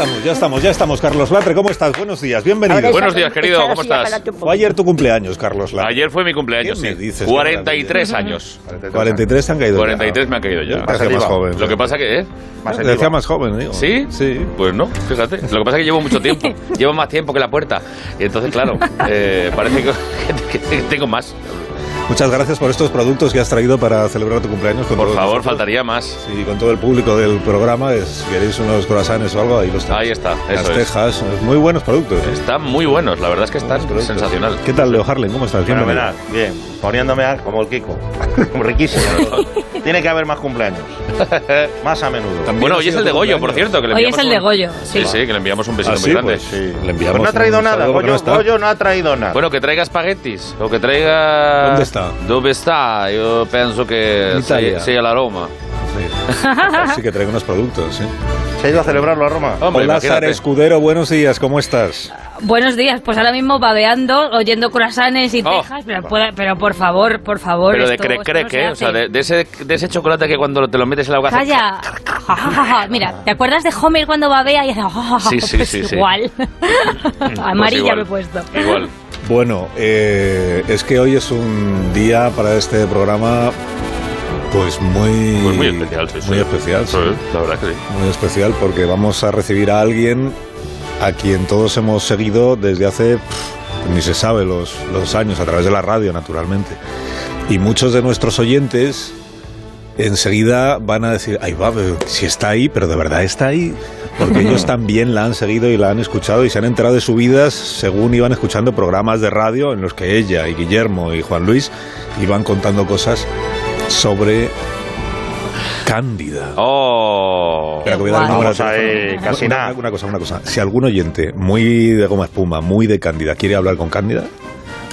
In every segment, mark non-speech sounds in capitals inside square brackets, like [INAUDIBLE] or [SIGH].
estamos, ya estamos, ya estamos. Carlos Latre, ¿cómo estás? Buenos días, bienvenido. Buenos días, querido, ¿cómo estás? Fue ayer tu cumpleaños, Carlos Latre. Ayer fue mi cumpleaños, ¿Qué me sí. dices? 43 años. 43 te han caído. 43 me han caído ya. ya. Más joven. Lo que pasa que, ¿eh? Te decía más joven, digo. ¿Sí? Sí. Pues no, fíjate. Lo que pasa es que llevo mucho tiempo. [LAUGHS] llevo más tiempo que la puerta. Y entonces, claro, eh, parece que, [LAUGHS] que tengo más. Muchas gracias por estos productos que has traído para celebrar tu cumpleaños. Con Por favor, nosotros. faltaría más. Sí, con todo el público del programa. Es, si queréis unos croissants o algo, ahí los tenéis. Ahí está, Las eso es. tejas, muy buenos productos. ¿eh? Están muy buenos, la verdad es que están sensacional. ¿Qué tal, Leo Harlem? ¿Cómo estás? Fenomenal, bien. Poniéndome a- como el Kiko. [LAUGHS] Riquísimo. [LAUGHS] [LAUGHS] Tiene que haber más cumpleaños. [LAUGHS] Más a menudo. También Bueno, hoy es el de Goyo, por cierto. Que le Hoy es enviamos el de un- Goyo, Sí, sí. sí, que le enviamos un besito Ah, muy grande. pues sí, le Pues enviamos no ha traído nada. no Goyo, está. Goyo no ha traído nada. Bueno, que traiga espaguetis o que traiga... ¿Dónde está? ¿Dónde está? Yo pienso que Italia. sea, sea el aroma. Sí. sí que traigo unos productos, sí. ¿Se ha ido a celebrarlo a Roma? Hombre, Hola. Sara Escudero, buenos días, ¿cómo estás? Buenos días, pues ahora mismo babeando, oyendo croissants y Oh. tejas, pero, por- pero por favor, por favor. Pero de esto- cre esto cre no ¿qué? O sea, de, de ese, de ese chocolate que cuando te lo metes en la boca... hace- Calla. Ja, ja, ja, ja. Mira, ¿te acuerdas de Homer cuando babea y hace ja, ja, ja? Sí, sí, Pues sí, sí. igual. [LAUGHS] [LAUGHS] Amarilla Pues igual. me he puesto. Igual. Bueno, eh, es que hoy es un día para este programa, pues muy, Pues muy especial, sí, sí. muy especial, sí. Sí, la verdad que sí. muy especial, porque vamos a recibir a alguien a quien todos hemos seguido desde hace pff, ni se sabe los, los años a través de la radio, naturalmente, y muchos de nuestros oyentes enseguida van a decir, ay va, pero si está ahí, pero de verdad está ahí. Porque [LAUGHS] ellos también la han seguido y la han escuchado y se han enterado de su vida según iban escuchando programas de radio en los que ella y Guillermo y Juan Luis iban contando cosas sobre Cándida. Oh. Voy a dar Vamos ahí, casi Una- nada. Una cosa, una cosa. Si algún oyente muy de goma espuma, muy de Cándida, quiere hablar con Cándida,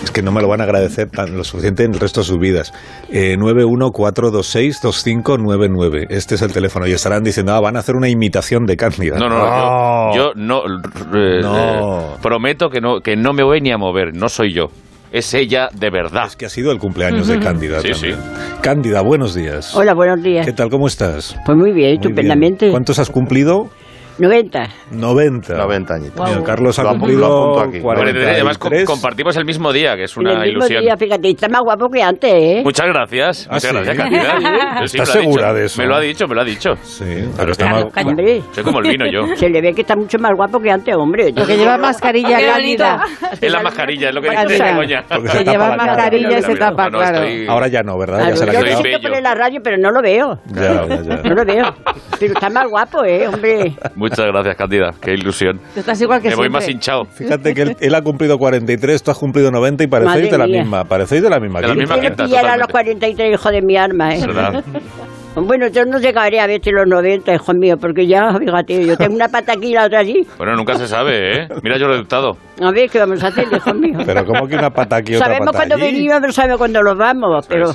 es que no me lo van a agradecer tan, lo suficiente en el resto de sus vidas. Eh, 914262599. Este es el teléfono. Y estarán diciendo, ah, van a hacer una imitación de Cándida. No, no, No. no. Yo, yo no, eh, No. eh, prometo que no, que no me voy ni a mover. No soy yo. Es ella de verdad. Es que ha sido el cumpleaños de Cándida Sí, también. Cándida, buenos días. Hola, buenos días. ¿Qué tal? ¿Cómo estás? Pues muy bien, Muy estupendamente. bien. ¿Cuántos has cumplido? 90. 90. 90 añitos. Mira, Carlos ha cumplido aquí. 43. Además, com- compartimos el mismo día, que es una el mismo ilusión. día, fíjate, está más guapo que antes, ¿eh? Muchas gracias. Ah, Muchas sí. gracias, Cándida. [LAUGHS] Sí, ¿Estás me lo ha segura dicho. de eso? Me lo ha dicho, me lo ha dicho. Sí, Pero pero está calla. Hombre, Soy como el vino yo. [LAUGHS] se le ve que está mucho más guapo que antes, hombre. Porque lleva mascarilla Qué cándida. Es la mascarilla, es lo que dice Begoña. Porque Se se tapa lleva mascarilla y se tapa, claro. Ahora ya no, ¿verdad? Ya se la yo necesito poner la radio, pero no lo veo. Ya, ya, ya. No lo veo. Pero está más guapo, ¿eh, hombre? Muchas gracias, Cándida. Qué ilusión. Tú estás igual que Me voy siempre. más hinchado. Fíjate que él, él ha cumplido 43, tú has cumplido 90 y parecéis Madre de la mía. misma. Parecéis de la misma. De la misma Quiero quinta, pillar a los totalmente. 43 hijos de mi arma, ¿eh? ¿Verdad? Bueno, yo no llegaré a verte los 90, hijo mío, porque ya, fíjate, yo tengo una pata aquí y la otra allí. Bueno, nunca se sabe, ¿eh? Mira, yo lo he dictado. A ver, ¿qué vamos a hacer, hijo mío? Pero como que una pata aquí y otra Sabemos pata cuándo venimos, pero sabemos cuándo nos vamos, pero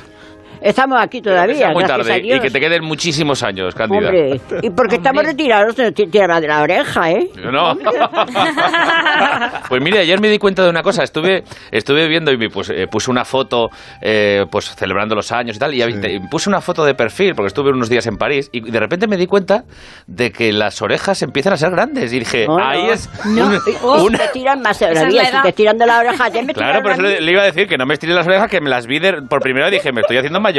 estamos aquí todavía, muy tarde y que te queden muchísimos años, Cándida. Hombre, y porque estamos retirados de tierra de la oreja, ¿eh? No. [LAUGHS] pues mire, ayer me di cuenta de una cosa. Estuve, estuve viendo y me puse, eh, puse una foto, eh, pues celebrando los años y tal, y te- puse una foto de perfil porque estuve unos días en París y de repente me di cuenta de que las orejas empiezan a ser grandes y dije, No, ahí no. es No. un- Oh, una- Te tiran más todavía, la si edad. te tiran de la oreja, ya me Claro, eso le, le iba a decir que no me estiré las orejas, que me las vi de- por primera vez dije, me estoy haciendo mayor.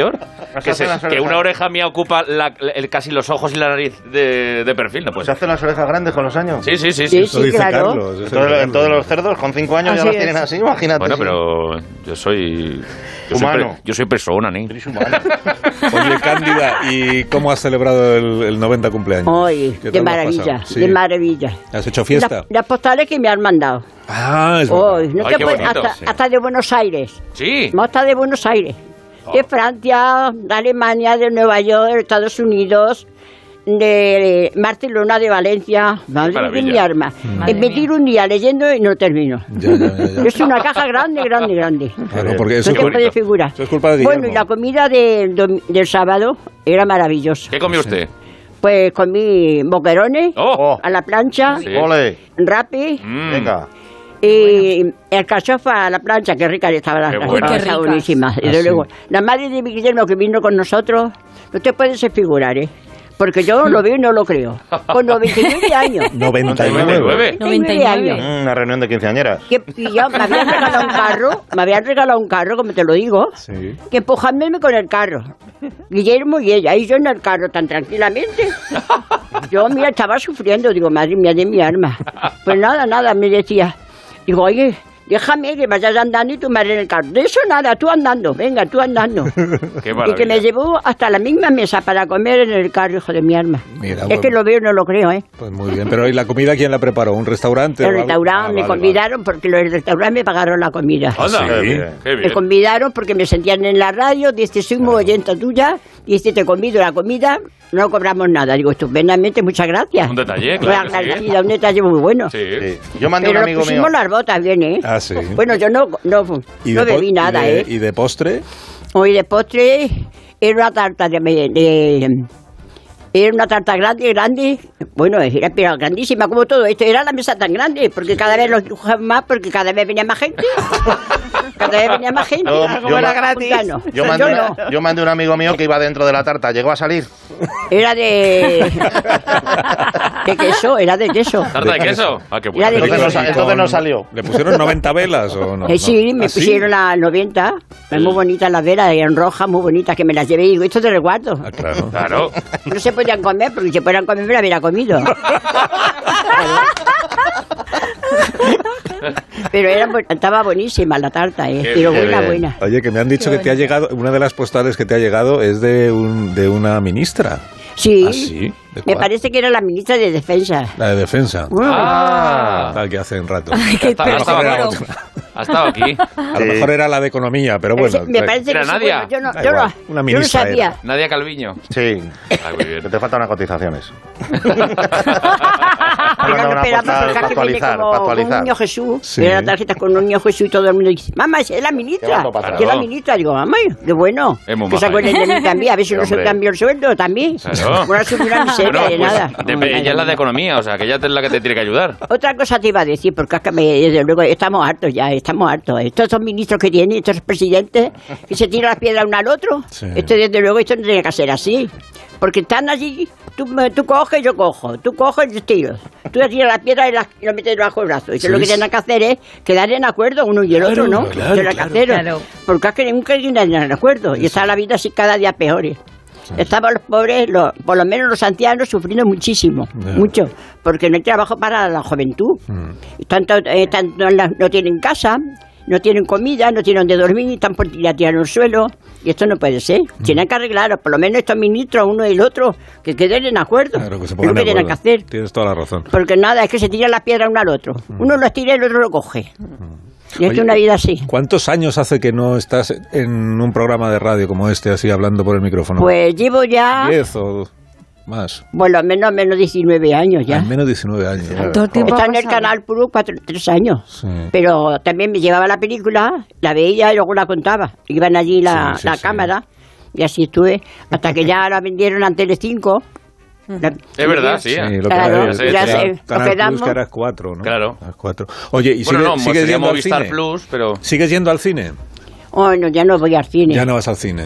Que, se- que una oreja mía ocupa la- el- casi los ojos y la nariz de, de perfil, no puede ¿Se hacen las orejas grandes con los años? Sí, sí, sí. Sí, sí. Eso dice claro. Carlos. eso Entonces, todos los cerdos con 5 años ya Así las es. tienen así, imagínate. Bueno, pero yo soy... Yo soy, Humano. per- yo soy persona, ¿no? Eres humano. [LAUGHS] Oye, Cándida, ¿y cómo has celebrado el, el 90 cumpleaños? Hoy, ¿Qué de maravilla? Sí. de maravilla. ¿Has hecho fiesta? Las, las postales que me han mandado. Ah, es verdad. Hoy, no Ay, te qué puedes- bonito. hasta, Sí. hasta de Buenos Aires. Sí. No, hasta de Buenos Aires. De Francia, de Alemania, de Nueva York, de Estados Unidos, de Barcelona, de Valencia. Madre de maravilla. mi arma. Madre Eh, me tiro un día leyendo y no termino. Ya, ya, ya, ya. Es una caja grande, grande, grande. Claro, porque eso, No figurar. eso es culpa de. Bueno, y la comida del, dom- del sábado era maravillosa. ¿Qué comió usted? Pues comí boquerones ¡Oh! a la plancha, Sí. Rapi Mm. venga. Y el cachofa a la plancha, qué rica estaba la cachofa, buenísima. Y Ah, luego, sí. la madre de mi Guillermo que vino con nosotros, no te puedes figurar, ¿eh? Porque yo lo veo y no lo creo. Con 99 [LAUGHS] años. 99. 99. 99 años. Mm, Una reunión de quinceañeras. Que, y yo me habían regalado un carro, me habían regalado un carro, como te lo digo, Sí. que empujándome con el carro. Guillermo y ella, y yo en el carro tan tranquilamente. Yo, mira, estaba sufriendo, digo, madre mía de mi arma. Pues nada, nada, me decía. Digo, oye, déjame que vayas andando y tu madre en el carro. De eso nada, tú andando, venga, tú andando. [LAUGHS] Qué Y que me llevó hasta la misma mesa para comer en el carro, hijo de mi arma. Mira, es bueno. que lo veo y no lo creo, ¿eh? Pues muy bien. Pero ¿y la comida quién la preparó? ¿Un restaurante? o El restaurante Ah, me vale, convidaron porque los del restaurante me pagaron la comida. Anda, Sí. qué bien. qué Me convidaron porque me sentían en la radio, dice, soy muy oyenta tuya, dice, te convido la comida, no cobramos nada. Digo, estupendamente, muchas gracias. Un detalle, claro sí. agradecida, un detalle muy bueno. Sí. Sí. Yo mandé Pero un amigo mío. pusimos las botas bien, ¿eh? Ah, sí. Bueno, yo no, no, ¿Y no bebí y nada, de- ¿eh? ¿Y de postre? Hoy de postre era una tarta de, de- era una tarta grande, grande. Bueno, era pero grandísima como todo esto. Era la mesa tan grande, porque cada vez los dibujaban más, porque cada vez venía más gente. [LAUGHS] cada vez venía más gente. Yo- Como yo era gratis. Yo mandé, Yo no. yo mandé un amigo mío que iba dentro de la tarta. ¿Llegó a salir? Era de. [LAUGHS] de queso, era de queso. ¿Tarta de queso? Ah, qué bueno. Entonces no, queso. sa- entonces no salió. ¿Le pusieron 90 velas o no? Eh, sí, No. me ¿Ah, sí? pusieron las 90, muy bonitas las velas, eran rojas, muy bonitas, que me las llevé y digo, esto te resguardo. Ah, claro. Claro. No se podían comer, porque si podían comer me la hubiera comido. Pero era, estaba buenísima la tarta, ¿eh? Qué Pero bien. buena, buena. Oye, que me han dicho que te ha llegado, una de las postales que te ha llegado es de, un, de una ministra. Sí, ¿Ah, sí? ¿De me parece que era la ministra de Defensa. La de defensa. Ah. Tal que hace un rato. Ha estado- ha estado Era. Ha estado aquí. A lo mejor era la de economía, pero bueno. me parece ¿Era que sí, Nadia? bueno, yo no, yo no, una yo no sabía. era. Nadia Calviño. Sí. Ah, muy bien. Que te faltan unas cotizaciones. [LAUGHS] [LAUGHS] Pero no esperamos para actualizar, como para un actualizar. niño Jesús. Sí. Mira la tarjeta con un niño Jesús y todo el mundo dice, mamá, es la ministra. Que es la ministra. Digo, mamá, qué bueno. Es muy que se maja, acuerden de mí también. A ver si no se cambió el sueldo también. Claro. [LAUGHS] Bueno, de pues, nada. No, ella es la nada. de economía, o sea, que ella es la que te tiene que ayudar. Otra cosa te iba a decir, porque es que me- desde luego estamos hartos ya, estamos hartos. Estos son ministros que tienen, estos presidentes, que se tiran las piedras uno al otro. Sí. Esto desde luego, esto no tiene que ser así. Porque están allí, tú, me- tú coges, yo cojo, tú coges, yo tiro. Tú le tiras la piedra y, la- y lo metes debajo del brazo. Y eso Sí, lo que tienen que hacer es quedar en acuerdo uno y el otro, ¿no? claro, que claro. hacer. Claro. Porque es que nunca hay en acuerdo. Y está la vida así cada día peores. Estaban los pobres, los, por lo menos los ancianos, sufriendo muchísimo, mucho, porque no hay trabajo para la juventud. Mm. Tanto, eh, tanto no tienen casa, no tienen comida, no tienen donde dormir, están por tirar en el suelo. Y esto no puede ser. Mm. Tienen que arreglarlo, por lo menos estos ministros, uno y el otro, que queden en acuerdo. Claro, que se pongan que tienen que acuerdo. hacer. Tienes toda la razón. Porque nada, es que se tiran las piedras uno al otro. Uno lo tira y el otro lo coge. Y es Mm. Oye, una vida así. ¿Cuántos años hace que no estás en un programa de radio como este, así hablando por el micrófono? Pues llevo ya, ¿Diez o más? bueno, menos menos 19 años ya. Al menos 19 años. Está en el canal puro cuatro, tres años. Sí. Pero también me llevaba la película, la veía y luego la contaba. Iban allí la, Sí, sí, la sí. cámara y así estuve hasta que ya la vendieron a Telecinco. La- Es verdad, sí. Sí, lo que Claro, era, era Plus, que era cuatro, ¿no? Claro. Las cuatro. Oye, ¿y Bueno, sigue- no, sigues sería yendo al cine? Plus, pero... ¿Sigues yendo al cine? Oh, no, ya no voy al cine. Ya no vas al cine.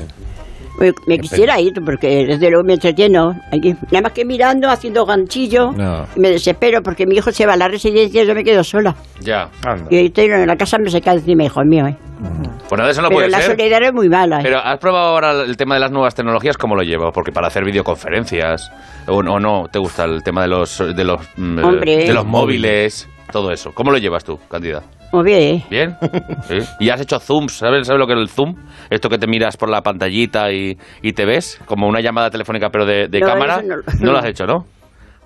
Me, me quisiera ir porque desde luego me entretieno. Aquí, nada más que mirando, haciendo ganchillo. No. Y me desespero porque mi hijo se va a la residencia y yo me quedo sola. Ya. Anda. Y ahí estoy en la casa me se cae encima, hijo mío. ¿eh? Pues nada, eso no Pero puede la ser. soledad es muy mala. ¿eh? Pero ¿has probado ahora el tema de las nuevas tecnologías? ¿Cómo lo llevas? Porque para hacer videoconferencias, o, o no, ¿te gusta el tema de los, de los, mm, Hombre. de los móviles? Todo eso. ¿Cómo lo llevas tú, Candida? Muy bien. ¿Bien? ¿Sí? ¿Y has hecho zooms? ¿Sabes, ¿Sabes lo que es el zoom? Esto que te miras por la pantallita y, y te ves, como una llamada telefónica pero de, de No, cámara. no- no lo has [LAUGHS] hecho, ¿no?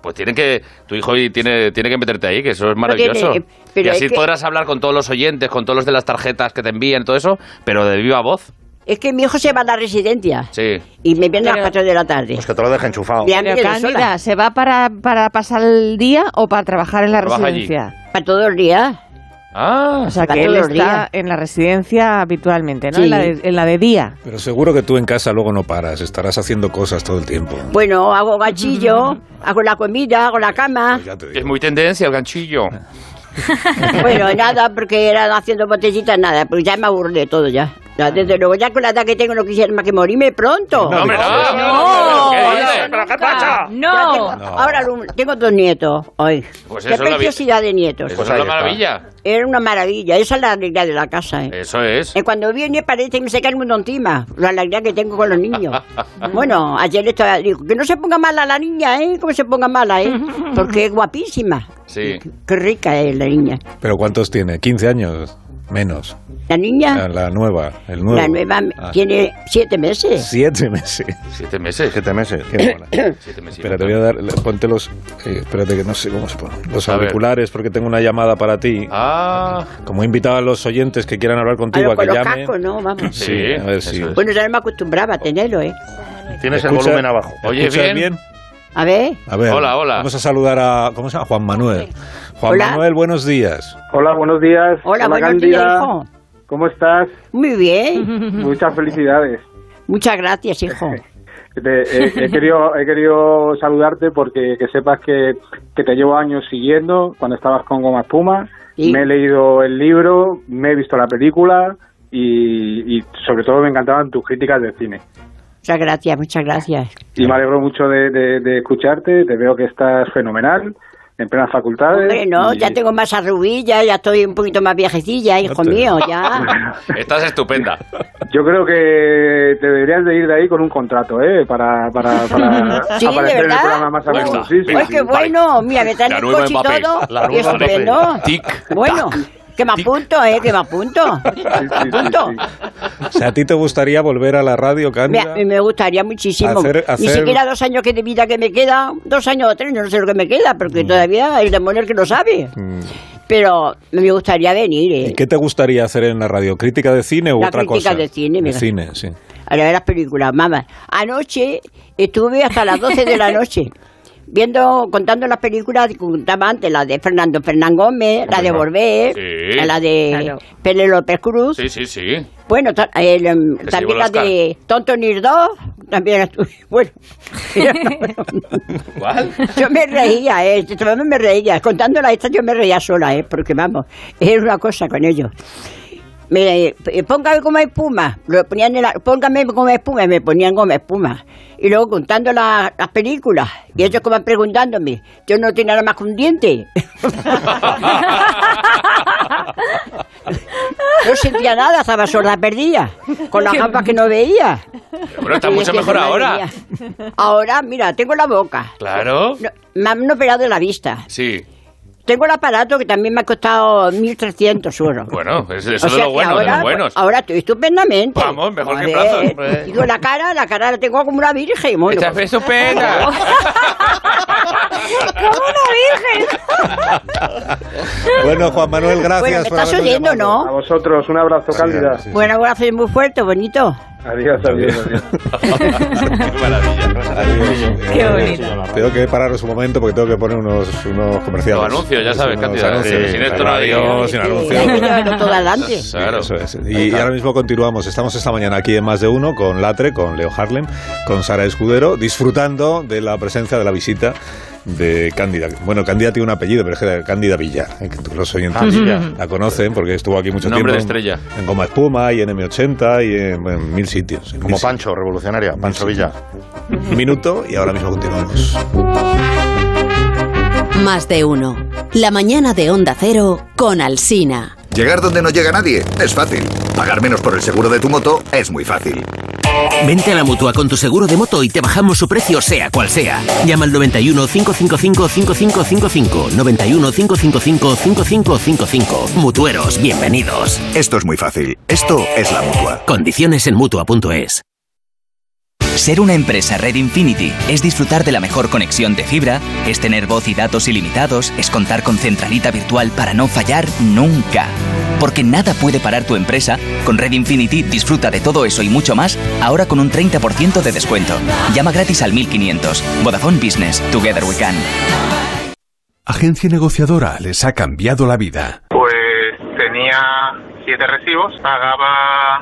Pues tienen que, tu hijo y tiene, tiene que meterte ahí, que eso es maravilloso. tiene, pero y así es que- podrás hablar con todos los oyentes, con todos los de las tarjetas que te envían, todo eso, pero de viva voz. Es que mi hijo se va a la residencia Sí. y me viene a las Pero- 4 de la tarde. Pues que te lo deje enchufado. Pero. Cándida, ¿se va para, para pasar el día o para trabajar en la Trabaja allí. residencia? Para todo el día. Ah, O sea, que él está en la residencia habitualmente, ¿no? Sí. En, la de, en la de día. Pero seguro que tú en casa luego no paras, estarás haciendo cosas todo el tiempo. Bueno, hago gachillo, hago la comida, hago la cama. Pues es muy tendencia el ganchillo. [LAUGHS] Bueno, nada, porque eran haciendo botellitas, nada, pues ya me aburrí de todo ya. Ya, Desde luego, ya con la edad que tengo no quisiera más que morirme pronto. No, hombre, no. no, ¿Qué? ¿Pero qué pasa? No. No. Ahora tengo dos nietos hoy. Pues Qué preciosidad de nietos. Eso Pues es una maravilla. Era una maravilla. Esa es la alegría de la casa. ¿eh? Eso es. Eh, Cuando viene parece que me se cae el mundo encima. La alegría que tengo con los niños. [LAUGHS] bueno, ayer estaba, digo, que no se ponga mala la niña, ¿eh? Como se ponga mala, ¿eh? [LAUGHS] Porque es guapísima. Sí. Qué rica es la niña. ¿Pero cuántos tiene? ¿15 años? Menos. La niña, La, la nueva, el nuevo. la nueva, Ah, tiene siete meses. Siete meses. Siete meses. Siete meses. [COUGHS] Siete meses. Espera, te voy a dar, ponte los, eh, espérate que no sé cómo se ponen, los A ver. auriculares porque tengo una llamada para ti. Ah, Como he invitado a los oyentes que quieran hablar A contigo lo- a que con los llamen. cascos, ¿no? Vamos. [LAUGHS] sí. Sí, a ver si-. Bueno, ya no me acostumbraba a tenerlo, ¿eh? Tienes el ¿Escucha- volumen abajo. Oye, ¿escuchas bien. A ver. A ver, Hola, hola. Vamos a saludar a, ¿cómo se llama? Juan Manuel. Juan Hola. Manuel, buenos días. Hola, buenos días. Hola, buenos días, hijo. ¿Cómo estás? Muy bien. [LAUGHS] Muchas felicidades. Muchas gracias, hijo. [LAUGHS] Te- he, he querido, he querido saludarte porque que sepas que, que te llevo años siguiendo cuando estabas con Goma Espuma. Sí. Me he leído el libro, me he visto la película y, y sobre todo me encantaban tus críticas de cine. Muchas gracias, muchas gracias. Y me alegro mucho de, de- de escucharte, te veo que estás fenomenal, en plenas facultades. Hombre, no, y- ya tengo más arrugilla, ya estoy un poquito más viejecilla, hijo te- mío, ya. [LAUGHS] Estás estupenda. Yo creo que te deberías de ir de ahí con un contrato, ¿eh? Para, para, para [LAUGHS] Sí, de aparecer en el programa más a está. Sí, sí, Pues sí. qué bueno, mira, me traen el coche y todo. la y nueva Mbappé. estupendo. Tic, Bueno, que me apunto, ¿eh? Que me apunto. Apunto. O sea, ¿a ti te gustaría volver a la radio, Cándida? Me, me gustaría muchísimo. Hacer- Ni siquiera dos años que de vida que me queda, dos años o tres, yo no sé lo que me queda, porque todavía el demonio es el que lo sabe. Mm. Pero me gustaría venir, ¿eh? ¿Y qué te gustaría hacer en la radio? ¿Crítica de cine o La otra crítica cosa? de cine, De cine, sí. a ver las películas, mamá. Anoche estuve hasta las 12 de la [LAUGHS] noche viendo, contando las películas que contaba antes, la de Fernando Fernán Gómez, la de Volver, Sí. la de Claro. Pele López Cruz, Sí, sí, sí. bueno, el, em, también la de Tonto Nirdo, también estuve, [LAUGHS] bueno. [LAUGHS] ¿Cuál? Yo me reía, eh, yo me reía, contándola esta yo me reía sola, eh, porque vamos, era una cosa con ellos. Me, eh, póngame como espuma, lo ponían en la- póngame como espuma, y me ponían como espuma. Y luego contando la- las películas, y ellos como preguntándome, yo no tenía nada más que un diente. [LAUGHS] no sentía nada, estaba sorda perdida, con las gafas que no veía. Bueno, está Y mucho mejor ahora. Ahora, mira, tengo la boca. Claro. No, me han operado la vista. Sí. Tengo el aparato que también me ha costado 1.300 euros. Bueno, es- eso O es sea lo que bueno, de ahora, pues, los buenos. Ahora estoy estupendamente. Vamos, mejor que Joder, plazos, hombre. Digo, la cara, la cara la tengo como una virgen. Bueno, Estás pues, estupenda. [LAUGHS] ¡Como una virgen! Bueno, Juan Manuel, gracias Bueno, me estás oyendo, llamado. A vosotros, un abrazo, Cándida. Sí, sí. bueno, voy a hacer muy fuerte, bonito. Adiós, adiós, adiós. [LAUGHS] Qué maravilla. Adiós. Qué bonito. Tengo que pararos un momento porque tengo que poner unos, unos comerciales. Los anuncios, ya sabes, Unos anuncios. sin esto no radio, sin anuncios. hay que llevarlo todo adelante. Sí, [LAUGHS] Claro. eso es. Y, y ahora mismo continuamos. Estamos esta mañana aquí en Más de Uno con Latre, con Leo Harlem, con Sara Escudero, disfrutando de la presencia de la visita de Cándida. Bueno, Cándida tiene un apellido, pero es que Cándida Villar, eh, que tú los oyentes Ah, Villar. la conocen porque estuvo aquí mucho Nombre tiempo. de estrella. En, en Goma Espuma y en M80 y en, en mil sitios. en Como mil Pancho, revolucionaria. Pancho Villa. sitios. Un minuto y ahora mismo continuamos. Más de uno. La mañana de Onda Cero con Alsina. Llegar donde no llega nadie es fácil. Pagar menos por el seguro de tu moto es muy fácil. Vente a la mutua con tu seguro de moto y te bajamos su precio, sea cual sea. Llama al 91 555 5555. 91 555 5555. Mutueros, bienvenidos. Esto es muy fácil. Esto es la mutua. Condiciones en mutua.es. Ser una empresa Red Infinity es disfrutar de la mejor conexión de fibra, es tener voz y datos ilimitados, es contar con centralita virtual para no fallar nunca. Porque nada puede parar tu empresa, con Red Infinity disfruta de todo eso y mucho más, ahora con un 30% de descuento. Llama gratis al 1500. Vodafone Business. Together we can. Agencia negociadora les ha cambiado la vida. Pues tenía siete recibos, pagaba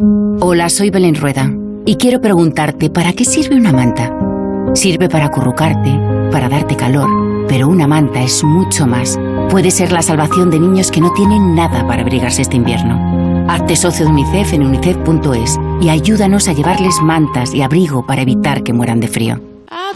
Hola, soy Belén Rueda y quiero preguntarte, ¿para qué sirve una manta? Sirve para acurrucarte, para darte calor, pero una manta es mucho más. Puede ser la salvación de niños que no tienen nada para abrigarse este invierno. Hazte socio de UNICEF en unicef.es y ayúdanos a llevarles mantas y abrigo para evitar que mueran de frío.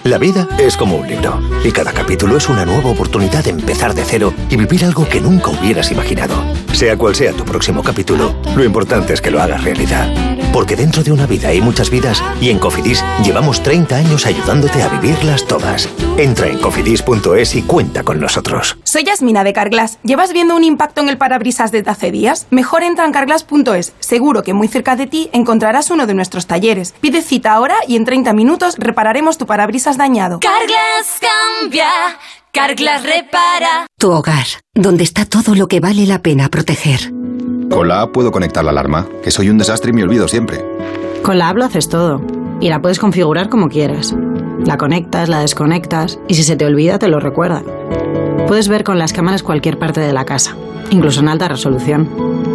La vida es como un libro y cada capítulo es una nueva oportunidad de empezar de cero y vivir algo que nunca hubieras imaginado. Sea cual sea tu próximo capítulo, lo importante es que lo hagas realidad. Porque dentro de una vida hay muchas vidas y en Cofidis llevamos 30 años ayudándote a vivirlas todas. Entra en cofidis.es y cuenta con nosotros. Soy Yasmina de Carglass. ¿Llevas viendo un impacto en el parabrisas desde hace días? Mejor entra en carglass.es. Seguro que muy cerca de ti encontrarás uno de nuestros talleres. Pide cita ahora y en 30 minutos repararemos tu parabrisas dañado. Carglass cambia, Carglass repara. Tu hogar, donde está todo lo que vale la pena proteger. Con la app puedo conectar la alarma, que soy un desastre y me olvido siempre. Con la app lo haces todo. Y la puedes configurar como quieras. La conectas, la desconectas y si se te olvida te lo recuerda. Puedes ver con las cámaras cualquier parte de la casa, incluso en alta resolución.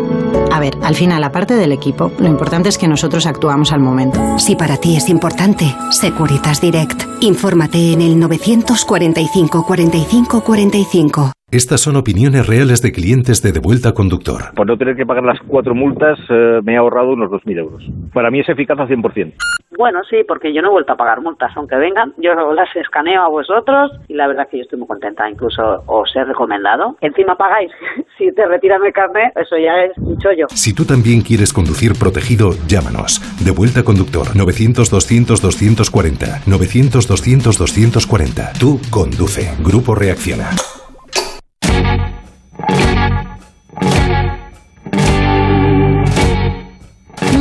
A ver, al final, aparte del equipo, lo importante es que nosotros actuamos al momento. Si para ti es importante, Securitas Direct. Infórmate en el 945 45 45. Estas son opiniones reales de clientes de Devuelta Conductor. Por no tener que pagar las cuatro multas, eh, me he ahorrado unos 2.000 euros. Para mí es eficaz al 100%. Bueno, sí, porque yo no he vuelto a pagar multas, aunque vengan, yo las escaneo a vosotros y la verdad que yo estoy muy contenta, incluso os he recomendado. Encima pagáis, [LAUGHS] si te retiran el carnet, eso ya es un chollo. Si tú también quieres conducir protegido, llámanos. Devuelta Conductor 900-200-240. 900-200-240. Tú conduce. Grupo Reacciona.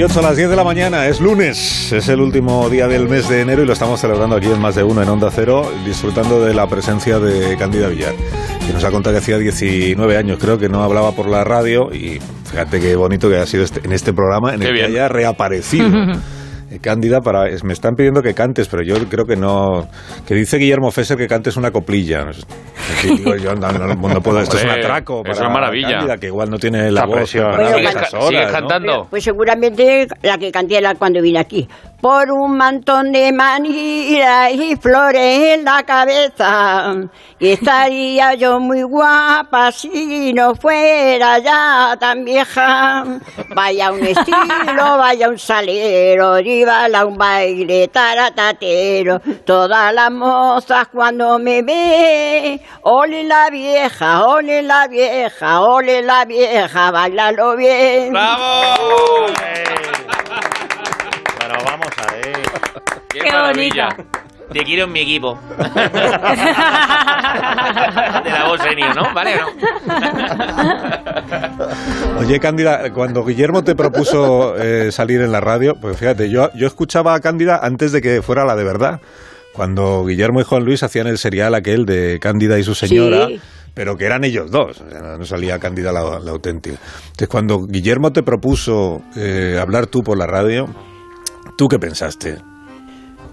A las 10 de la mañana, es lunes, es el último día del mes de enero y lo estamos celebrando aquí en Más de Uno en Onda Cero, disfrutando de la presencia de Cándida Villar, que nos ha contado que hacía 19 años, creo que no hablaba por la radio y fíjate qué bonito que ha sido este, en este programa en el que haya reaparecido. [LAUGHS] Eh, Cándida, para, me están pidiendo que cantes, pero yo creo que no. Que dice Guillermo Fesser que cantes una coplilla. Digo, yo no, no, no puedo, esto es un atraco. Es una maravilla. Cándida, que igual no tiene la voz. Bueno, ¿Sigues, ¿Sigues cantando? Pues, pues seguramente la que canté cuando vine aquí. Por un mantón de manila y flores en la cabeza. Y estaría yo muy guapa si no fuera ya tan vieja. Vaya un estilo, vaya un salero, a un baile taratatero. Todas las mozas cuando me ve, ole la vieja, ole la vieja, ole la vieja, bailalo bien. ¡Bravo! Pero vamos a ver. ¡Qué, Qué bonita! Te quiero en mi equipo. [LAUGHS] de la voz genio, ¿no? ¿Vale no? Oye, Cándida, cuando Guillermo te propuso eh, salir en la radio, pues fíjate, yo, yo escuchaba a Cándida antes de que fuera la de verdad. Cuando Guillermo y Juan Luis hacían el serial aquel de Cándida y su señora. Sí pero que eran ellos dos, no salía Cándida la, la, auténtica. Entonces, cuando Guillermo te propuso eh, hablar tú por la radio, ¿tú qué pensaste?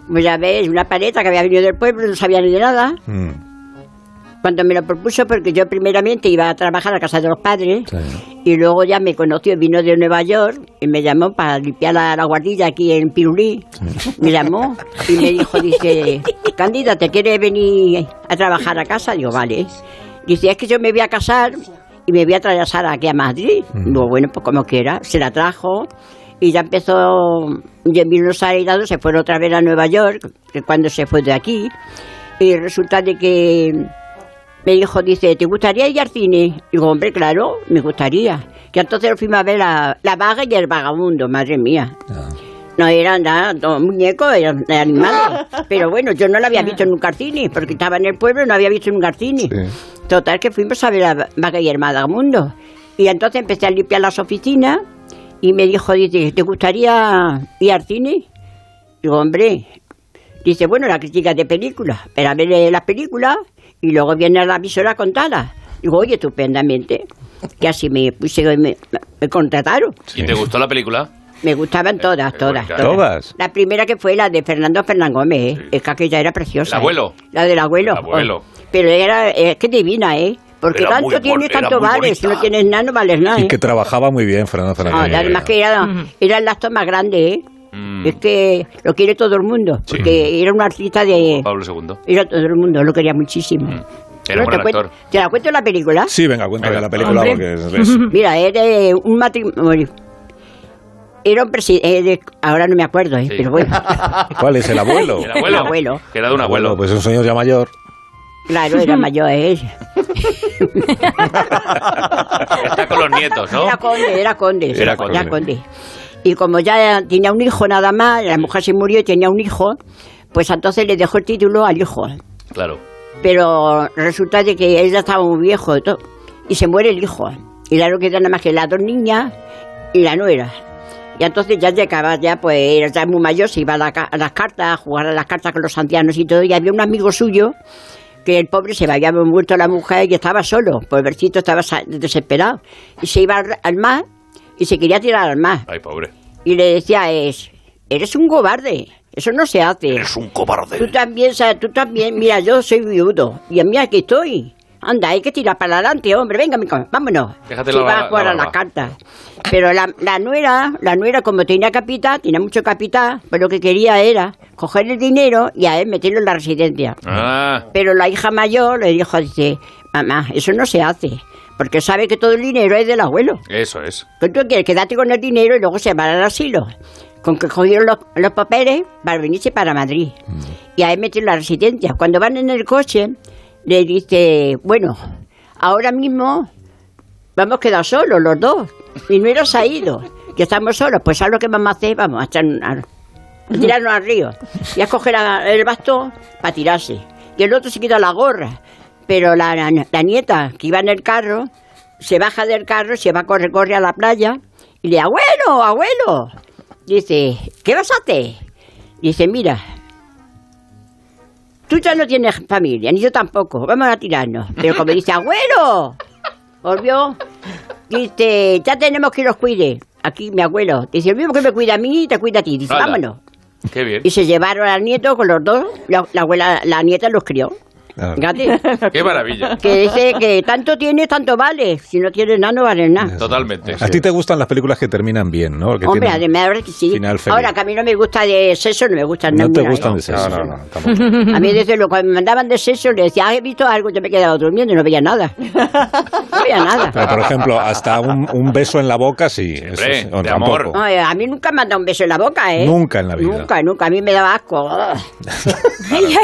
Pues ya ves, una paleta que había venido del pueblo, no sabía ni de nada. Mm. Cuando me lo propuso, porque yo primeramente iba a trabajar a casa de los padres, y luego ya me conoció, vino de Nueva York, y me llamó para limpiar la, la guardilla aquí en Pirulí. Me llamó y me dijo, dice, Cándida, ¿te quiere venir a trabajar a casa? Digo, vale. Dice, es que yo me voy a casar y me voy a traer a Sara aquí a Madrid. Digo, bueno, pues como quiera. Se la trajo y ya empezó, ya vino Sara y dado, se fueron otra vez a Nueva York, que cuando se fue de aquí, y resulta de que me dijo, dice, ¿te gustaría ir al cine? Digo, hombre, claro, me gustaría. Que entonces fuimos a ver la, la vaga y el vagabundo, madre mía. No eran nada, dos muñecos, eran de animales. [LAUGHS] Pero bueno, yo no lo había visto en un carcini, porque estaba en el pueblo y no había visto en un carcini. Total, que fuimos a ver a Vaca y Mundo. Y entonces empecé a limpiar las oficinas y me dijo, dice, ¿te gustaría ir al cine? Digo, hombre, dice, bueno, la crítica de películas, pero a ver las películas y luego viene la visora contada. Digo, oye, estupendamente. Que así me puse, me, me contrataron. ¿Y te gustó la película? Me gustaban todas, todas, todas. ¿Todas? La primera que fue la de Fernando Fernán Gómez, ¿eh? es que aquella era preciosa. ¿El abuelo? ¿eh? La del abuelo. El abuelo. Oh, Pero era, es que divina, ¿eh? Porque Era tanto muy tienes, tanto vales. Si no tienes nada, no vales nada, Y ¿eh? que trabajaba muy bien, Fernando Fernández. y además que era, era el acto más grande, ¿eh? Mm. Es que lo quiere todo el mundo. Porque era un artista de... Pablo II. Era todo el mundo, lo quería muchísimo. Mm. Era buen te, cuento-. ¿Te la cuento la película? Sí, venga, cuéntame la película porque es, [LAUGHS] es- Mira, era de un matrimonio. Era un presidente. Ahora no me acuerdo, ¿eh? pero bueno. ¿Cuál es el abuelo? [LAUGHS] El abuelo. El abuelo. Que era de un abuelo. Pues un señor ya mayor. Claro, era [LAUGHS] mayor, ¿eh? Está con los nietos, ¿no? Era conde, era conde. Era conde. Y como ya tenía un hijo nada más, la mujer se murió y tenía un hijo, pues entonces le dejó el título al hijo. Claro. Pero resulta de que él ya estaba muy viejo y todo. Y se muere el hijo. Y claro que nada más que las dos niñas y la nuera. Y entonces ya llegaba, ya pues era ya muy mayor, se iba a, la a las cartas, a jugar a las cartas con los ancianos y todo. Y había un amigo suyo que el pobre se le había muerto la mujer y estaba solo. Pobrecito estaba desesperado. Y se iba al, al mar y se quería tirar al mar. Ay, pobre. Y le decía, es, eres un cobarde. Eso no se hace. Eres un cobarde. Tú también, sabes, tú también. Mira, yo soy viudo. Y a mí aquí estoy. Anda, hay que tirar para adelante, hombre. Venga, vámonos. Déjate Se la barba- a jugar la a las cartas. Pero la, la nuera, la nuera como tenía capital, tenía mucho capital, pues lo que quería era coger el dinero y a él meterlo en la residencia. Ah, Pero la hija mayor le dijo, dice, mamá, eso no se hace. Porque sabe que todo el dinero es del abuelo. eso es. ¿Qué tú quieres? Quédate con el dinero y luego se van al asilo. Con que cogieron los, los papeles para venirse para Madrid. Y ahí metieron la residencia. Cuando van en el coche, le dice, bueno, ahora mismo vamos a quedar solos los dos. Y no se ha ido. Ya estamos solos. Pues ¿sabes lo que vamos a hacer? Vamos a, echar, a, tirarnos al río. Y a coger a- el bastón para tirarse. Y el otro se quita la gorra. Pero la, la- la nieta que iba en el carro se baja del carro, se va a correr, corre a la playa y le dice, abuelo, abuelo. Dice, ¿qué vas a hacer? Dice, mira, tú ya no tienes familia, ni yo tampoco, vamos a tirarnos. Pero como dice, abuelo, volvió, dice, ya tenemos que los cuide. Aquí mi abuelo, dice, el mismo que me cuida a mí, te cuida a ti. Dice, vámonos. Qué bien. Y se llevaron al nieto con los dos, la, la abuela, la nieta los crió. Fíjate. [LAUGHS] Qué maravilla. Que dice que tanto tienes, tanto vale. Si no tienes nada, no vale nada. Totalmente. A ti te gustan las películas que terminan bien, ¿no? Que Hombre, además, ahora que sí. final feliz. Ahora que a mí no me gusta de sexo, no me gusta No te gustan ¿eh? de sexo. No, no, no. A mí desde luego, cuando me mandaban de sexo, le decía, ¿has visto algo? Yo me quedaba durmiendo y no veía nada. [LAUGHS] No veía nada. Pero, por ejemplo, hasta un, un beso en la boca, sí. eso Hombre, sí, o de amor. Ay, a mí nunca me han dado un beso en la boca, ¿eh? Nunca en la vida. Nunca, nunca. A mí me daba asco.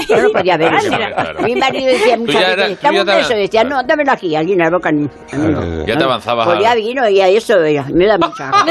Yo no podía ver eso. Claro. Marido decía muchas ya veces, dame ya un te- beso. Decía, no, dámelo aquí, aquí en la boca. no. Ya te avanzabas. Pues ya vino y a eso me da mucha [LAUGHS]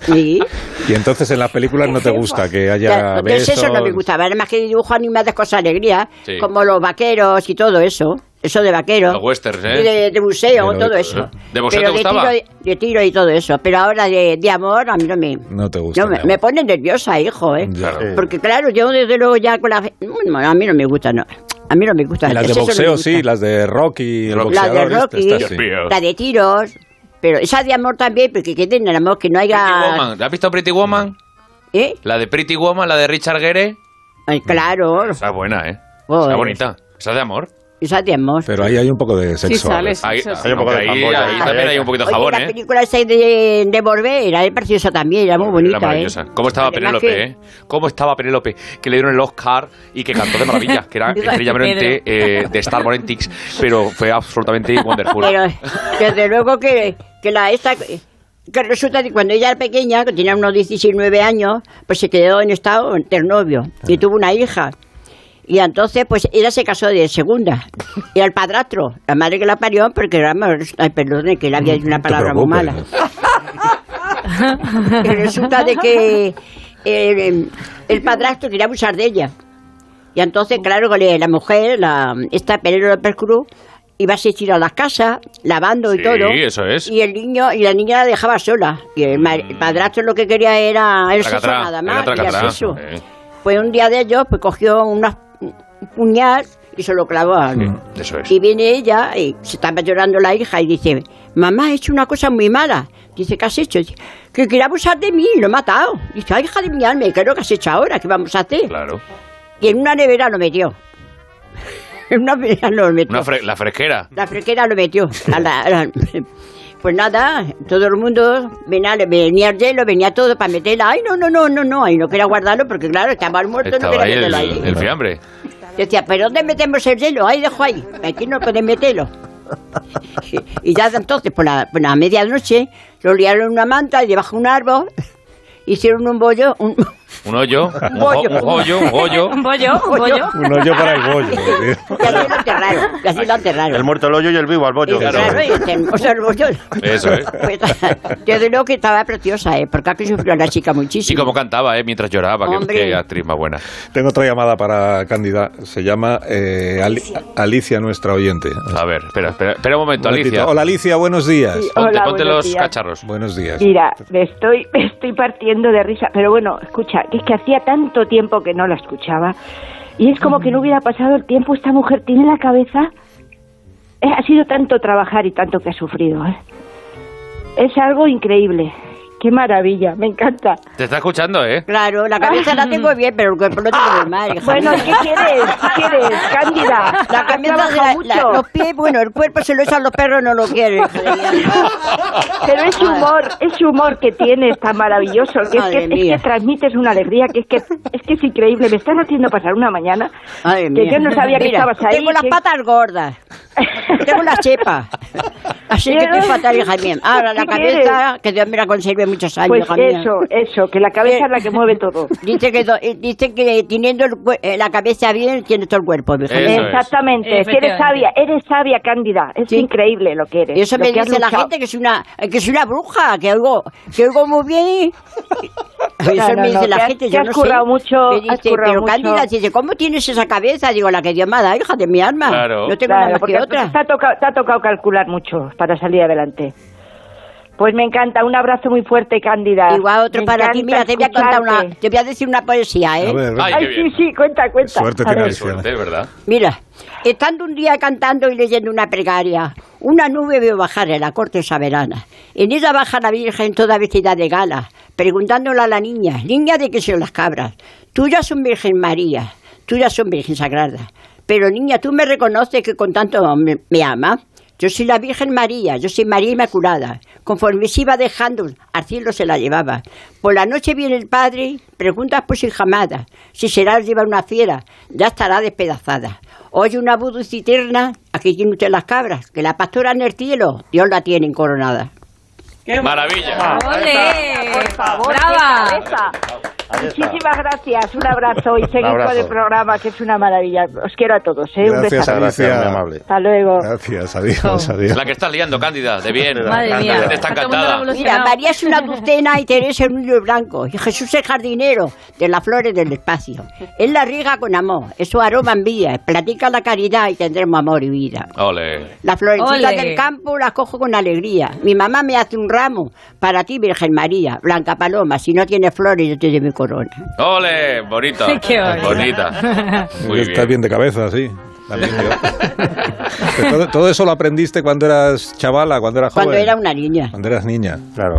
Sí. Y entonces en las películas no te gusta que haya Ya, de besos. eso no me gustaba, además que dibujo animadas cosas alegría, Sí. como los vaqueros y todo eso, eso de vaqueros. Los westerns, ¿eh? Y de, de museo, Pero, todo eh, eso. ¿de boxeo Pero te gustaba? De tiro, de tiro y todo eso, pero ahora de, de amor a mí no me... No te gusta. no, me, me pone nerviosa, hijo, ¿eh? Claro. Porque claro, yo desde luego ya con la... Bueno, a mí no me gusta, no. A mí no me gusta. Y las de no boxeo, sí, las de Rocky, el La boxeador. de este, Rocky, estas sí. la de tiros, pero esa de amor también, porque que tiene el amor que no Pretty haya... Woman. ¿La has visto Pretty Woman? ¿Eh? La de Pretty Woman, la de Richard Gere. Ay, claro, Esa es buena, ¿eh? Esa bonita. Esa es de amor. Amor. Pero ahí hay un poco de sexo. sale, sí. Ahí, Eso sí. hay un poco de Ahí- ahí, ahí- ahí también hay un poquito de Oye, jabón, la ¿eh? película esa de, de Volver era preciosa también, era muy Era bonita, ¿eh? maravillosa. ¿Cómo estaba Además Penélope, que- eh? ¿Cómo estaba Penélope? Que le dieron el Oscar y que cantó de maravilla, que era [LAUGHS] estrella Morente eh, de Star Morentix, pero fue absolutamente wonderful. Pero desde luego que, que la esta que resulta que cuando ella era pequeña, que tenía unos 19 años, pues se quedó en estado internovio y tuvo una hija. Y entonces, pues ella se casó de segunda. Y el padrastro, la madre que la parió, porque era, ay, perdón, que le había dicho una palabra muy mala. Y resulta de que el, el padrastro quería abusar de ella. Y entonces, claro, la mujer, la, esta Penélope Cruz, iba a asistir a las casas, lavando y Sí, todo. eso es. Y el niño, y la niña la dejaba sola. Y el, ma- el padrastro lo que quería era el sexo nada más, quería tracatrá. sexo. Eh, Pues un día de ellos, pues cogió una, un puñal y se lo clavó a Eso es. y viene ella y se estaba llorando la hija y dice, mamá, he hecho una cosa muy mala. Dice, ¿qué has hecho? Dice, que quería abusar de mí, lo he matado. Dice, ay, hija de mi alma, ¿y ¿qué es lo que has hecho ahora? ¿Qué vamos a hacer? Claro. Y en una nevera lo metió. [LAUGHS] en una nevera lo metió. Una fre- la fresquera. La frequera lo metió. a la- a la- [LAUGHS] pues nada, todo el mundo venía, venía el hielo, venía todo para meterla. Ay, no, no, no, no, no. Y no quería guardarlo porque, claro, estaba el muerto, no Estaba quería ahí el, meterlo ahí. el fiambre. Decía, ¿pero dónde metemos el hielo? Ahí dejo ahí. Aquí no pueden meterlo. [LAUGHS] Y ya entonces, por la, por la medianoche, lo liaron en una manta y debajo de un árbol hicieron un bollo. Un, Un hoyo. [LAUGHS] Un, bollo. un hoyo, un hoyo. Un bollo, un bollo. Un hoyo para el bollo. tío. [LAUGHS] y así lo enterraron. Y así lo enterraron. El muerto al hoyo y el vivo al bollo. Y claro, y el bollo. Eso es. [LAUGHS] Pues, desde luego que estaba preciosa, ¿eh? Porque aquí sufrió la chica Y muchísimo. como cantaba, ¿eh? Mientras lloraba. Qué, Hombre. qué actriz más buena. Tengo otra llamada para Cándida. Se llama eh, Ali- Alicia, nuestra oyente. A ver, espera, espera, espera un momento, Un. Alicia. Hola Alicia, buenos días. Sí, Ponte, Hola, ponte buenos los días. cacharros. Buenos días. Mira, me estoy, me estoy partiendo de risa, pero bueno, escucha, que es que hacía tanto tiempo que no la escuchaba y es como que no hubiera pasado el tiempo. Esta mujer tiene la cabeza. eh, ha sido tanto trabajar y tanto que ha sufrido. ¿eh? Es algo increíble. Qué maravilla, me encanta. Te está escuchando, ¿eh? Claro, la cabeza la tengo bien, pero el cuerpo lo tengo muy mal. hija Bueno, mía. ¿y qué quieres? ¿Qué quieres, Cándida? La cabeza, la- la- mucho. los pies, bueno, el cuerpo se lo echan los perros, no lo quieren. Pero ese humor, ese humor que tienes tan maravilloso, que es, que es que transmites una alegría, que es que es que es increíble. Me estás haciendo pasar una mañana Madre que mía. yo no sabía que estabas ahí. Tengo las que- patas gordas. Tengo la chepa. Así que estoy fatal, hija mía. Ahora, la ¿Qué cabeza, que Dios me la conserve muchos años, Pues hija mía. eso, eso, que la cabeza es la que mueve todo. [LAUGHS] Dice que, do- eh, dice que teniendo el eh, la cabeza bien, tiene todo el cuerpo. hija mía. Exactamente, es que eres sabia, eres sabia, Cándida. Es increíble lo que eres. Y eso lo me dice la gente que es una que es una bruja, que oigo, que oigo muy bien. Eso No, no, me dice no, la gente, que yo has no sé. mucho, Me has dice, currado pero mucho. Cándida, dice, ¿cómo tienes esa cabeza? Digo, la que Dios me ha dado, hija de mi alma. Claro. No tengo Claro, nada más que otra. Te ha, tocado, te ha tocado calcular mucho para salir adelante. Pues me encanta, un abrazo muy fuerte, Cándida. Igual otro Me para ti. Mira, te voy a contar una, te voy a decir una poesía, ¿eh? A ver, Ay, sí, sí, cuenta, cuenta. Suerte tiene suerte, ¿verdad? Mira, estando un día cantando y leyendo una plegaria, una nube veo bajar en la corte soberana. En ella baja la Virgen toda vestida de gala, preguntándole a la niña, niña de qué son las cabras. Tuyas son Virgen María, tuyas son Virgen Sagrada. Pero niña, tú me reconoces que con tanto me, ama. Yo soy la Virgen María, yo soy María Inmaculada. Conforme se iba dejando, al cielo se la llevaba. Por la noche viene el padre, preguntas por su jamada. Si será lleva una fiera, ya estará despedazada. Oye una voz citerna, aquí tiene usted las cabras, que la pastora en el cielo, Dios la tiene coronada. Maravilla. ¡Ole! Por favor, ¡Brava! qué. Muchísimas gracias, un abrazo y seguid con el programa, que es una maravilla. Os quiero a todos, ¿eh? un Gracias, besazo. Gracias, Alicia. muy amable. Hasta luego. Gracias, adiós, adiós. La que estás liando, Cándida, de bien. Madre Cándida, mía. Está encantada. Mira, María es una dulcena y Teresa es un niño blanco. Y Jesús es jardinero de las flores del espacio. Él la riega con amor, es su aroma envía. Platica la caridad y tendremos amor y vida. Ole. Las florecitas Ole. del campo las cojo con alegría. Mi mamá me hace un ramo para ti, Virgen María. Blanca Paloma, si no tienes flores, yo te doy mi corona. Ole, bonita. Qué bonita. [LAUGHS] Muy Estás bien. bien de cabeza, sí. También yo. todo, todo eso lo aprendiste cuando eras chavala, cuando eras joven. Cuando era una niña. Cuando eras niña. Claro.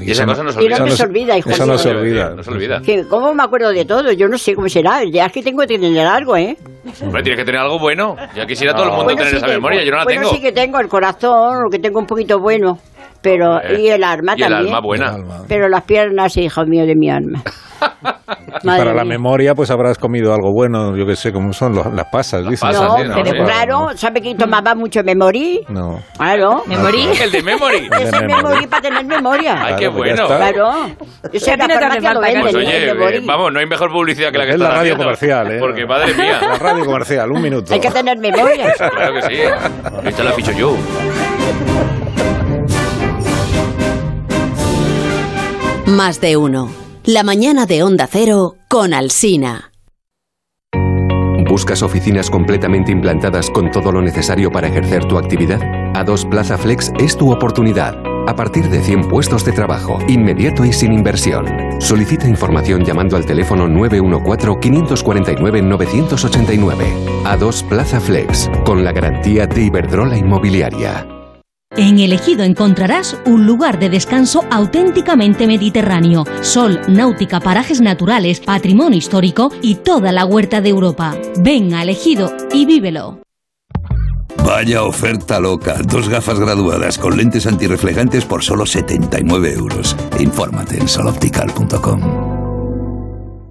Y esa cosa no se Y no olvida. se olvida, hijo Eso no se olvida. No se olvida. ¿Cómo me acuerdo de todo? Yo no sé cómo será. Ya es que tengo que tener algo, ¿eh? Hombre, tienes que tener algo bueno. Ya quisiera todo el mundo Bueno, tener sí esa tengo. memoria. Yo no la bueno, tengo. sí que tengo el corazón, lo que tengo un poquito bueno. Pero, Eh, y el alma y el también. alma buena. Pero las piernas, hijo mío, de mi alma. [LAUGHS] Y Madre para la memoria, pues habrás comido algo bueno, yo que sé, cómo son los- las pasas, dicen. pasas, No, sí, no, pero sí. claro, ¿sabe que tomaba mucho memory? No. Claro. ¿Memory? [LAUGHS] El de memory. El de Es el memory. para tener memoria. Ay, qué Claro, pues ya bueno. Claro. La que lo venden, Pues el oye, eh, vamos, no hay mejor publicidad que la que Es la radio haciendo. comercial, ¿eh? Porque, madre La mía. radio comercial, un minuto. Hay que tener memoria. [LAUGHS] Claro que sí. Esta la ficho yo. Más de uno. La mañana de Onda Cero con Alsina. ¿Buscas oficinas completamente implantadas con todo lo necesario para ejercer tu actividad? A2 Plaza Flex es tu oportunidad. A partir de 100 puestos de trabajo, inmediato y sin inversión. Solicita información llamando al teléfono 914-549-989. A2 Plaza Flex, con la garantía de Iberdrola Inmobiliaria. En Elegido encontrarás un lugar de descanso auténticamente mediterráneo. Sol, náutica, parajes naturales, patrimonio histórico y toda la huerta de Europa. Ven a Elegido y vívelo. Vaya oferta loca. Dos gafas graduadas con lentes antirreflejantes por solo 79 euros. Infórmate en soloptical.com.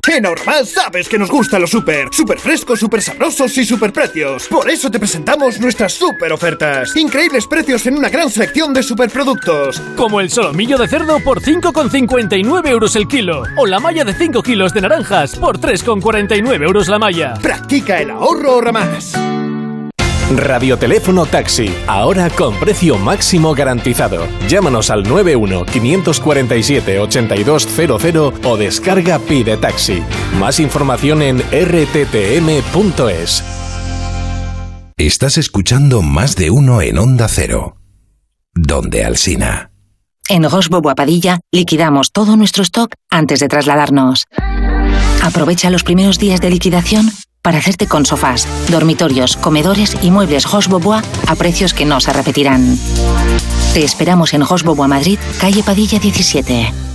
En Ahorramás sabes que nos gustan los super, super frescos, super sabrosos y super precios. Por eso te presentamos nuestras super ofertas. Increíbles precios en una gran selección de superproductos. Como el solomillo de cerdo por 5,59 euros el kilo. O la malla de 5 kilos de naranjas por 3,49 euros la malla. Practica el ahorro Ahorramás. Radioteléfono Taxi, ahora con precio máximo garantizado. Llámanos al 91-547-8200 o descarga Pide Taxi. Más información en rttm.es. Estás escuchando más de uno en Onda Cero. Donde Alsina. En Gosbo Boapadilla liquidamos todo nuestro stock antes de trasladarnos. Aprovecha los primeros días de liquidación para hacerte con sofás, dormitorios, comedores y muebles Hoss Bobois a precios que no se repetirán. Te esperamos en Hoss Bobois Madrid, calle Padilla 17.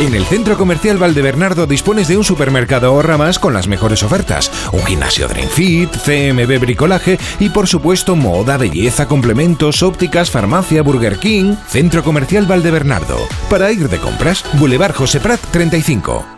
En el Centro Comercial Valdebernardo dispones de un supermercado ahorra más con las mejores ofertas, un gimnasio Dream Fit, CMB Bricolaje y por supuesto moda, belleza, complementos, ópticas, farmacia, Burger King. Centro Comercial Valdebernardo. Para ir de compras, Boulevard José Prat 35.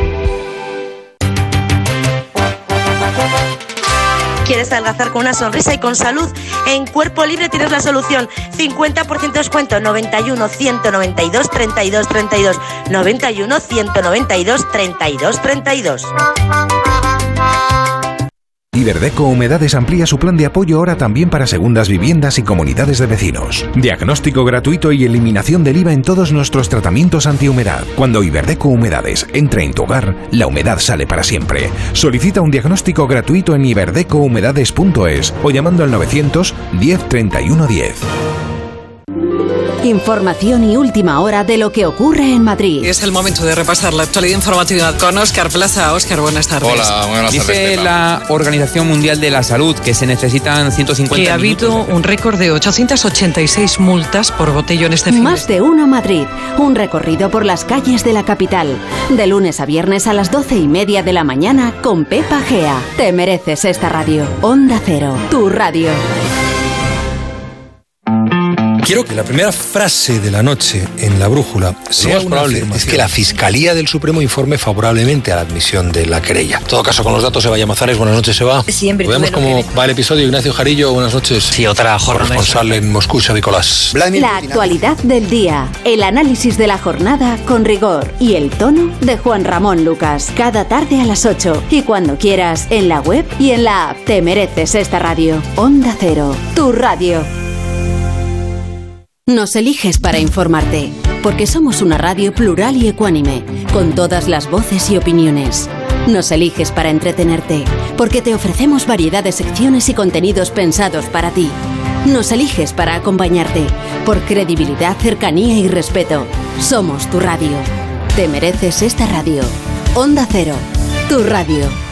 ¿Quieres adelgazar con una sonrisa y con salud? En Cuerpo Libre tienes la solución. 50% descuento. 91 192 32 32. 91 192 32 32. Iberdeco Humedades amplía su plan de apoyo ahora también para segundas viviendas y comunidades de vecinos. Diagnóstico gratuito y eliminación del IVA en todos nuestros tratamientos antihumedad. Cuando Iberdeco Humedades entre en tu hogar, la humedad sale para siempre. Solicita un diagnóstico gratuito en iberdecohumedades.es o llamando al 900 10 31 10. Información y última hora de lo que ocurre en Madrid. Es el momento de repasar la actualidad informativa con Óscar Plaza. Óscar, buenas tardes. Hola, buenas tardes. Dice la Organización Mundial de la Salud que se necesitan 150 Que ha habido un récord de 886 multas por botellón este fin. Más de uno Madrid. Un recorrido por las calles de la capital. De lunes a viernes a las doce y media de la mañana con Pepa Gea. Te mereces esta radio. Onda Cero. Tu radio. Quiero que la primera frase de la noche en la brújula sea más una probable es que la Fiscalía del Supremo informe favorablemente a la admisión de la querella. En todo caso, con los datos, Eva Llamazares, buenas noches, Eva. Siempre Veamos tuve lo cómo va el episodio. Ignacio Jarillo, buenas noches. Sí, otra jornada Responsable en Moscú, Xavi Colás. La actualidad del día, el análisis de la jornada con rigor y el tono de Juan Ramón Lucas. Cada tarde a las 8 y cuando quieras en la web y en la app. Te mereces esta radio. Onda Cero, tu radio. Nos eliges para informarte, porque somos una radio plural y ecuánime, con todas las voces y opiniones. Nos eliges para entretenerte, porque te ofrecemos variedad de secciones y contenidos pensados para ti. Nos eliges para acompañarte, por credibilidad, cercanía y respeto. Somos tu radio. Te mereces esta radio. Onda Cero, tu radio.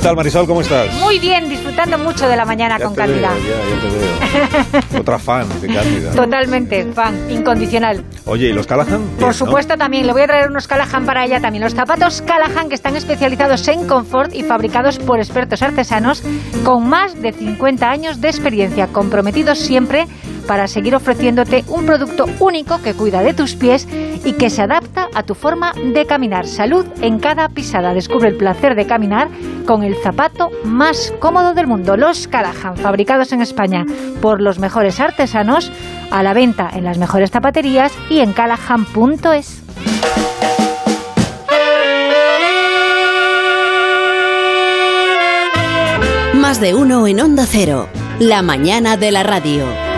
¿Qué tal, Marisol? ¿Cómo estás? Muy bien, disfrutando mucho de la mañana Ya con Cándida. ya, ya te veo. [LAUGHS] Otra fan de Cándida. Totalmente, fan, incondicional. Oye, ¿y los Callahan? Bien, Por ¿no? supuesto, también le voy a traer unos Callahan para ella también. Los zapatos Callahan que están especializados en confort y fabricados por expertos artesanos con más de 50 años de experiencia, comprometidos siempre para seguir ofreciéndote un producto único que cuida de tus pies y que se adapta a tu forma de caminar. Salud en cada pisada. Descubre el placer de caminar con el zapato más cómodo del mundo. Los Callahan, fabricados en España por los mejores artesanos, a la venta en las mejores zapaterías y en callahan.es. Más de uno en Onda Cero. La mañana de la radio.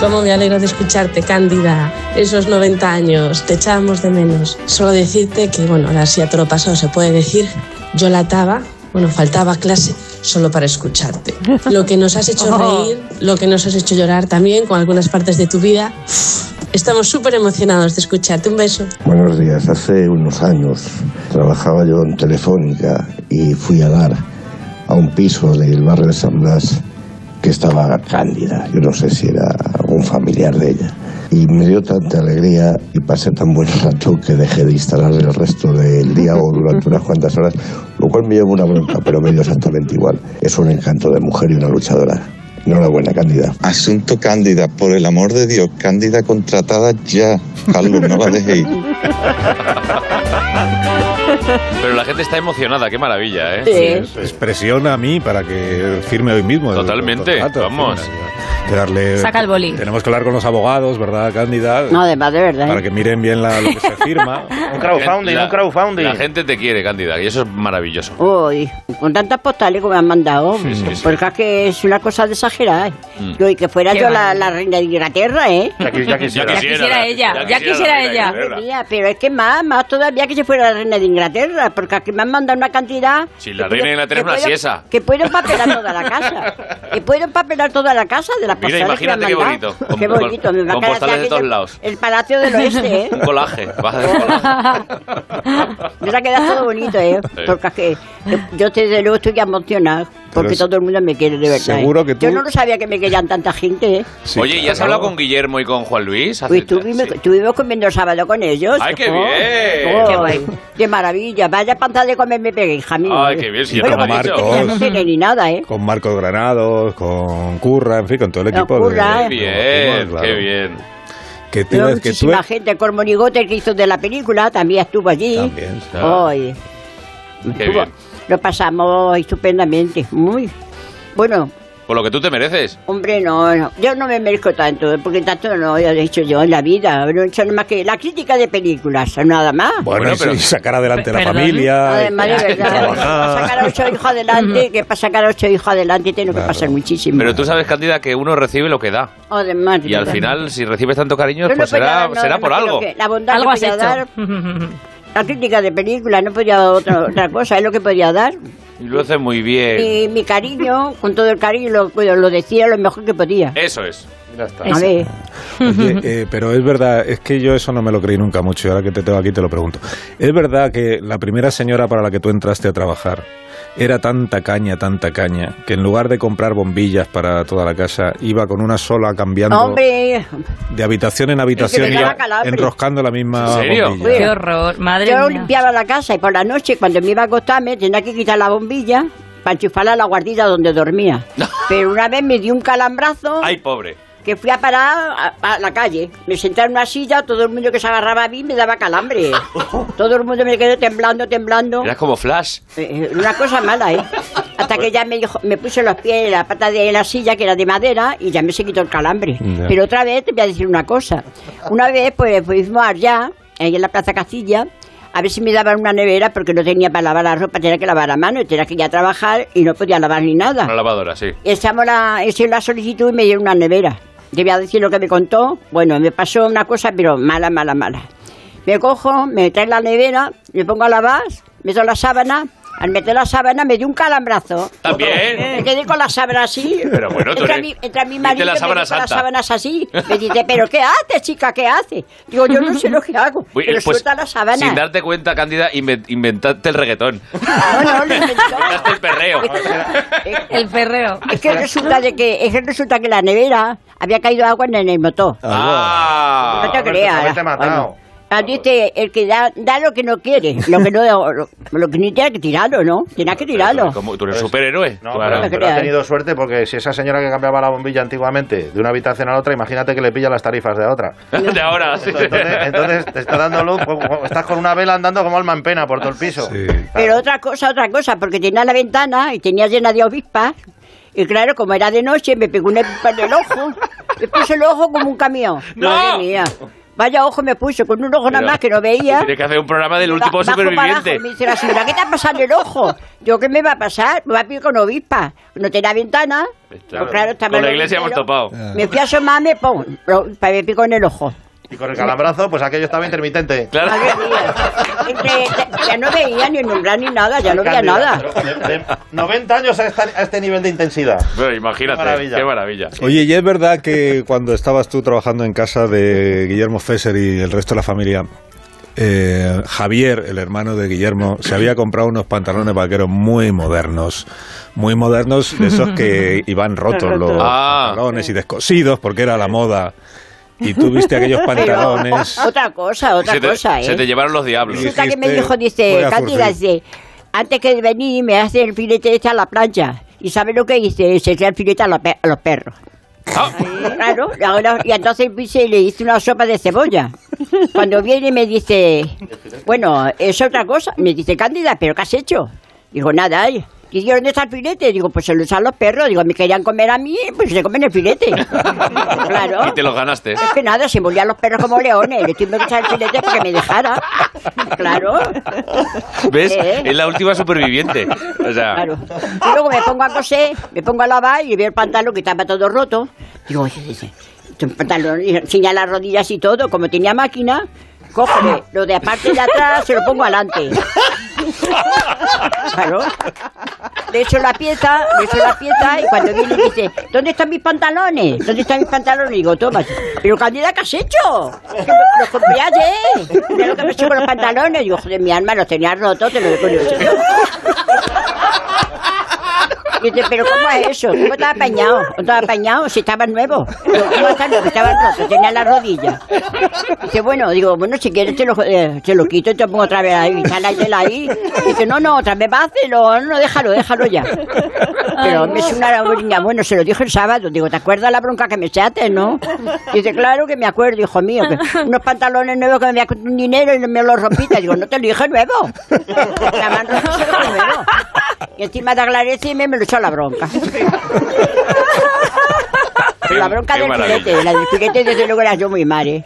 Cómo me alegro de escucharte, Cándida. Esos 90 años, te echábamos de menos. Solo decirte que, bueno, ahora sí a todo lo pasado se puede decir, yo lataba, bueno, faltaba clase solo para escucharte. [LAUGHS] Lo que nos has hecho reír, lo que nos has hecho llorar también con algunas partes de tu vida. Estamos súper emocionados de escucharte. Un beso. Buenos días. Hace unos años trabajaba yo en Telefónica y fui a dar a un piso del barrio de San Blas que estaba cándida. Yo no sé si era algún familiar de ella. Y me dio tanta alegría y pasé tan buen rato que dejé de instalar el resto del día o durante unas cuantas horas, lo cual me llevó una bronca, pero me dio exactamente igual. Es un encanto de mujer y una luchadora. Enhorabuena, Cándida. Asunto Cándida, por el amor de Dios, Cándida contratada ya. Carlos, no la dejéis. [LAUGHS] Pero la gente está emocionada, qué maravilla, ¿eh? Sí. Expresiona a mí para que firme hoy mismo. el Totalmente, contrato, fin, vamos. que darle- Saca el boli. Tenemos que hablar con los abogados, ¿verdad, Cándida? No, además de verdad. Para ¿eh? que miren bien la- lo que se firma. [LAUGHS] un crowdfunding, un crowdfunding. La gente te quiere, Cándida, y eso es maravilloso. Uy, con tantas postales que me han mandado, Sí, sí, sí. porque es que es una cosa de exagerada. ¿eh? Mm. Yo, y que fuera Qué yo la, la reina de Inglaterra, ¿eh? Ya quis- ya quisiera. Ya quisiera ella, ya quisiera ella. Madre mía, pero es que más, más todavía que se fuera la reina de Inglaterra, porque aquí me han mandado una cantidad... Si la que reina de Inglaterra es una puedo- siesa. Que puedo empapelar toda la casa. [LAUGHS] Que puedo empapelar toda la casa de las Mira, postales que me han imagínate qué bonito. Con- Qué con- bonito, me va a con postales de aquello- todos lados. El Palacio del Oeste, ¿eh? [LAUGHS] Un colaje, vas a colaje. [LAUGHS] Me ha quedado todo bonito, ¿eh? Sí. Porque es que yo desde luego estoy emocionada, porque es- todo el mundo me quiere de verdad. Seguro ¿eh? que tú- Yo no lo sabía que me querían tanta gente, ¿eh? Oye, ¿y has hablado con Guillermo y con Juan Luis? Pues estuvimos, estuvimos comiendo el sábado con ellos. ¡Ay, qué Oh, bien! oh, Qué guay. ¡Qué maravilla! Vaya panza de comer me pegué, hija mía. Ay, qué bien, si Bueno, dicho. ya no tiene ni nada, ¿eh? Con Marcos Granados, con Curra, en fin, con todo el Con equipo. Curra, de, ¿eh? Bien, Claro. qué bien. Que tú, ves que tú muchísima gente, con Monigote que hizo de la película, también estuvo allí. También, Ay, Qué estuvo- bien. Lo pasamos estupendamente, muy. Bueno, Por lo que tú te mereces. hombre, no, no, yo no me merezco tanto, porque tanto no he hecho yo en la vida. No he hecho nada más que la crítica de películas, nada más. Bueno, y sí, sacar adelante la familia. Además, de verdad, para sacar a ocho hijos adelante, [LAUGHS] que para sacar a ocho hijos adelante tiene que pasar muchísimo. Pero tú sabes, Cándida, que uno recibe lo que da. Además, Y al final, si recibes tanto cariño, no pues será, dar, no, será no por algo. que La bondad Algo que has podía hecho. dar, [LAUGHS] la crítica de película, no podía dar otra, [LAUGHS] otra cosa, es lo que podía dar. Y lo haces muy bien. Y mi cariño, con todo el cariño, lo, lo decía lo mejor que podía. Eso es. Ya está. A ver. Oye, [LAUGHS] eh, pero es verdad, es que yo eso no me lo creí nunca mucho y ahora que te tengo aquí te lo pregunto. ¿Es verdad que la primera señora para la que tú entraste a trabajar era tanta caña, tanta caña, que en lugar de comprar bombillas para toda la casa, iba con una sola cambiando Hombre, de habitación en habitación, calambre. enroscando la misma ¿En serio? bombilla? Qué horror, madre yo mía. limpiaba la casa y por la noche, cuando me iba a acostarme, tenía que quitar la bombilla para enchufarla a la guardilla donde dormía. [LAUGHS] Pero una vez me dio un calambrazo Ay, pobre. Que fui a parar a, a la calle. Me senté en una silla, todo el mundo que se agarraba a mí me daba calambre. [LAUGHS] todo el mundo me quedó temblando, temblando. Eras como Flash. Eh, eh, una cosa mala, ¿eh? Hasta que ya me, dijo, me puse los pies en la pata de la silla, que era de madera, y ya me se quitó el calambre. Ya. Pero otra vez te voy a decir una cosa. Una vez, pues, fuimos allá, ahí en la Plaza Castilla, a ver si me daban una nevera porque no tenía para lavar la ropa, tenía que lavar a mano y tenía que ir a trabajar y no podía lavar ni nada. Una lavadora, sí. Echamos la, hice la solicitud y me dieron una nevera. Te voy a decir lo que me contó. Bueno, me pasó una cosa, pero mala, mala, mala. Me cojo, me trae la nevera, me pongo a lavar, meto la sábana. Al meter la sábana me dio un calambrazo. También. Me quedé con la sábana así. Pero bueno, tú entra, eres- mi, entra mi marido la me sábana con las sábanas así. Me dice, ¿pero qué haces, chica? ¿Qué haces? Digo, yo no sé lo que hago. Uy, pero pues, suelta la sábana. Sin darte cuenta, Cándida, inven- inventaste el reggaetón. No, no, lo. [LAUGHS] Inventaste el perreo. [LAUGHS] El perreo. Es que resulta de que, es que resulta que la nevera había caído agua en el motor. Ah. No te creas. Bueno, ah, dice, el que da, da lo que no quiere, lo que no, lo, lo que ni tiene que tirarlo, ¿no? Tiene que tirarlo. Como tú eres superhéroe. No, Claro. pero, pero ha tenido suerte porque si esa señora que cambiaba la bombilla antiguamente de una habitación a la otra, imagínate que le pilla las tarifas de otra. [LAUGHS] De ahora, sí. Entonces, entonces te está dando luz, pues, estás con una vela andando como alma en pena por todo el piso. Pero otra cosa, otra cosa, porque tenía la ventana y tenía llena de avispas. Y claro, como era de noche, me pegó una avispa en el ojo. Me puso el ojo como un camión. ¡No! Madre mía. Vaya ojo me puso, con un ojo nada más que no veía. Tienes que hacer un programa del último bajo superviviente. abajo, Me dice la señora, ¿qué te ha pasado en el ojo? Yo, ¿qué me va a pasar? Me va a pillar con avispa. No tenía ventana. Pues claro, Con la iglesia hemos topado. Me fui a asomarme, pum, me picó en el ojo. Y con el calambrazo, pues aquello estaba intermitente. Claro. Madre mía. Entre- ya, no veía ni el umbral ni nada, ya no veía nada. de- de 90 años a, esta- a este nivel de intensidad. Imagínate, Qué maravilla. qué maravilla. Oye, ¿y es verdad que cuando estabas tú trabajando en casa de Guillermo Fesser y el resto de la familia, eh, Javier, el hermano de Guillermo, se había comprado unos pantalones vaqueros muy modernos, muy modernos, de esos que [LAUGHS] iban rotos los Ah. pantalones y descosidos porque era la moda. Y tú viste aquellos Pero, pantalones. otra cosa, otra se, te, cosa, ¿eh? se te llevaron los diablos. Resulta que me dijo, dice, Cándida, dice, antes que de venir me hace el filete este a la plancha. ¿Y sabe lo que hice? Se echa el filete a los, pe- a los perros. Ah. Claro, y, ahora- y entonces y le hice una sopa de cebolla. Cuando viene me dice, bueno, es otra cosa. Me dice, Cándida, ¿pero qué has hecho? Digo, nada. Y y digo, ¿dónde está el filete? Digo, pues se lo usan los perros. Digo, me querían comer a mí, pues se comen el filete. [LAUGHS] Claro. Y te los ganaste. Es que nada, se volvían los perros como leones. Le tuve que echar el filete para que me dejara. Claro. ¿Ves? ¿Eh? Es la última superviviente. O sea, Claro. Y luego me pongo a coser, me pongo a lavar y veo el pantalón que estaba todo roto. Digo, oye, dice, pantalón, y enseña las rodillas y todo, como tenía máquina, coge lo de aparte de atrás, se lo pongo adelante. Claro. Le echo la pieza, le echo la pieza y cuando viene dice, ¿dónde están mis pantalones? ¿Dónde están mis pantalones? Y digo, toma. Pero Candida, ¿qué has hecho? Los compré ayer. Mira lo que me he con los pantalones. Digo, joder, mi alma los tenía rotos, te lo dejo Y dice, ¿pero cómo es eso? ¿Cómo estaba apañado? ¿Cómo estaba apañado? Si estaban nuevos. Digo, ¿Cómo están nuevos? Estaban rotos, tenía la rodilla. Dice, bueno, digo, bueno, si quieres te lo, eh, te lo quito y te pongo otra vez ahí. Está tela ahí. Dice, no, no, otra vez va a hacerlo. No, déjalo, déjalo ya. Pero me suena una niña, bueno, se lo dije el sábado. Digo, ¿te acuerdas la bronca que me echaste, no? Dice, claro que me acuerdo, hijo mío. Que unos pantalones nuevos que me había costado un dinero y me los rompiste. Digo, no te lo dije nuevo. La mano no se lo nuevo. Y encima de agradecirme me lo echó la bronca. [LAUGHS] La bronca Qué del maravilla. filete, la del filete desde luego era yo muy madre.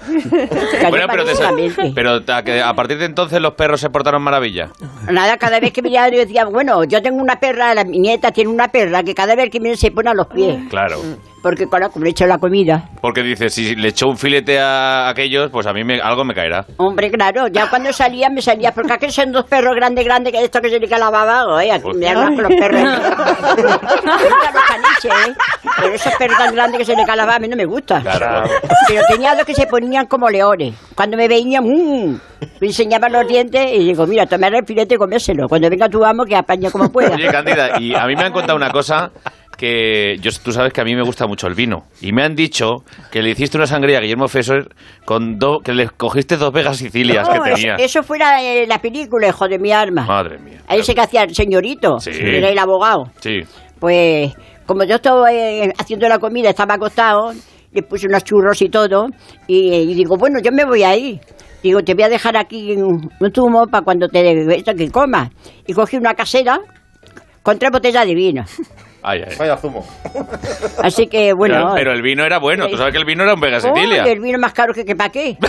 bueno, pero, te- pero a, que a partir de entonces los perros se portaron maravilla. Nada, cada vez que venía yo decía, bueno, yo tengo una perra, la, mi nieta tiene una perra que cada vez que viene se pone a los pies. Claro. Porque claro, como le echo la comida. Porque dice, si le echó un filete a aquellos, pues a mí me- algo me caerá. Hombre, claro, ya cuando salía me salía, porque aquellos son dos perros grandes, grandes, que esto que se le cae la baba, ¿eh? Aquí me hagan con los perros. [LAUGHS] Los caniches, ¿eh? Pero esos perros tan grandes que se le cae la baba a mí no me gusta. Claro. Pero tenía dos que se ponían como leones. Cuando me veían, mmm, me enseñaban los dientes y digo, mira, tomar el filete y comérselo. Cuando venga tu amo, que apañe como pueda. Oye, Cándida, y a mí me han contado una cosa que yo, tú sabes que a mí me gusta mucho el vino. Y me han dicho que le hiciste una sangría a Guillermo Fesser con do- que le cogiste dos Vegas Sicilias que No, tenía. eso fuera eh, la película, hijo de mi arma. Madre mía. Ahí ese que hacía el señorito, Sí. que era el abogado. Sí. Pues como yo estaba eh, haciendo la comida, estaba acostado, le puse unos churros y todo, y, y digo, bueno, yo me voy ahí. Digo, te voy a dejar aquí un, un zumo para cuando te esto que comas. Y cogí una casera con tres botellas de vino. Ay, ay. Vaya zumo. Así que, bueno... pero, pero el vino era bueno. Tú sabes que el vino era un Vegas Oh, el vino más caro que, que para qué. [LAUGHS]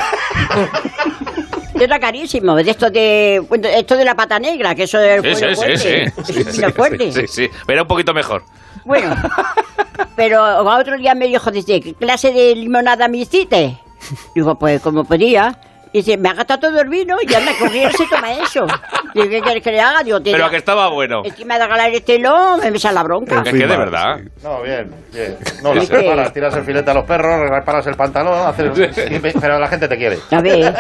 Era carísimo, de esto de esto de la pata negra, que eso es Sí, sí, sí, fuerte. sí. Fino fuerte. Sí, sí. Era un poquito mejor. Bueno, pero a otro día me dijo, dice, ¿qué clase de limonada me hiciste? Digo, pues como podía. Dice, me ha gastado todo el vino y anda, corriendo se toma eso. Digo, ¿qué quieres que le haga? Digo, Pero que estaba bueno. Encima de regalar este no, me besa la bronca. Es que de verdad. No, bien, bien. No, sí. reparas, tiras el filete a los perros, reparas el pantalón, haces... pero la gente te quiere. A ver.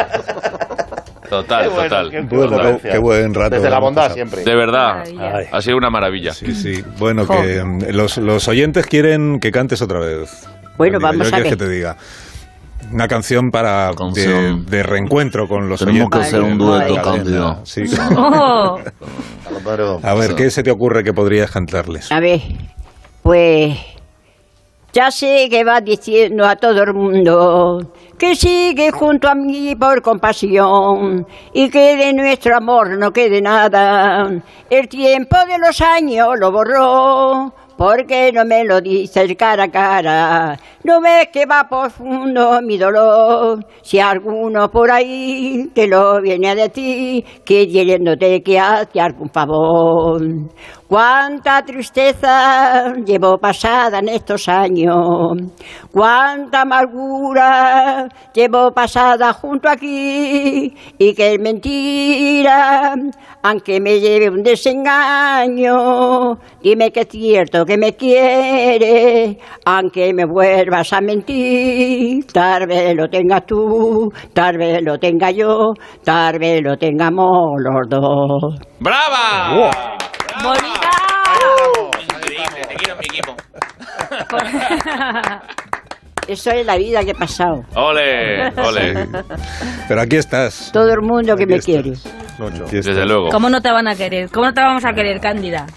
Total, Qué bueno, total. qué Bueno, qué, qué buen rato. Desde la bondad siempre. De verdad. Ay. Ha sido una maravilla. Sí, sí. Bueno, que mm, los, los oyentes quieren que cantes otra vez. Bueno, vamos yo a ver. que te diga. Una canción para de, Canción. de reencuentro con los Tenemos oyentes. que hacer un de dueto. Cándido. Sí. [LAUGHS] Oh. A ver, ¿qué se te ocurre que podrías cantarles? A ver, pues ya sé que vas diciendo a todo el mundo que sigue junto a mí por compasión y que de nuestro amor no quede nada. El tiempo de los años lo borró. Porque no me lo dices cara a cara? No ves que va profundo mi dolor. Si alguno por ahí te lo viene a decir, queriéndote que hace algún favor. Cuánta tristeza llevo pasada en estos años, cuánta amargura llevo pasada junto aquí, y que es mentira, aunque me lleve un desengaño, dime que es cierto que me quiere, aunque me vuelvas a mentir, tal vez lo tengas tú, tal vez lo tenga yo, tal vez lo tengamos los dos. ¡Brava! ¡Bonita! Increíble, te quiero en mi equipo. [LAUGHS] Eso es la vida que he pasado. Ole, [LAUGHS] ole. Pero aquí estás. Todo el mundo que me quiere. Aquí estás. Desde luego. ¿Cómo no te van a querer? ¿Cómo no te vamos a querer, Cándida?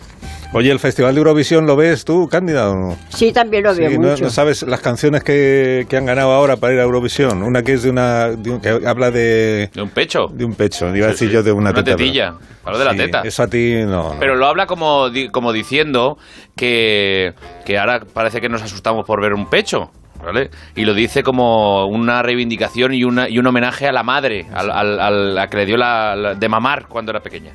Oye, ¿el Festival de Eurovisión lo ves tú, Cándida, o no? Sí, también lo veo Sí, ¿no, mucho. no sabes las canciones que, que han ganado ahora para ir a Eurovisión? Una que es de una... de un- que habla de... ¿De un pecho? De un pecho, iba a decir sí. yo de una, Una teta, pero- tetilla. Hablo de la Sí, teta. Eso a ti no... no. Pero lo habla como, di- como diciendo que, que ahora parece que nos asustamos por ver un pecho. ¿Vale? Y lo dice como una reivindicación y, una, y un homenaje a la madre, al, al- al- a que le dio la, la- de mamar cuando era pequeña.